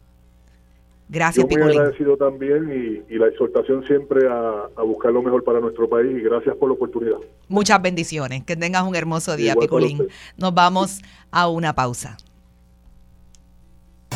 Gracias, Yo muy agradecido también y, la exhortación siempre a, buscar lo mejor para nuestro país y gracias por la oportunidad. Muchas bendiciones. Que tengas un hermoso día, Piculín. Nos vamos a una pausa.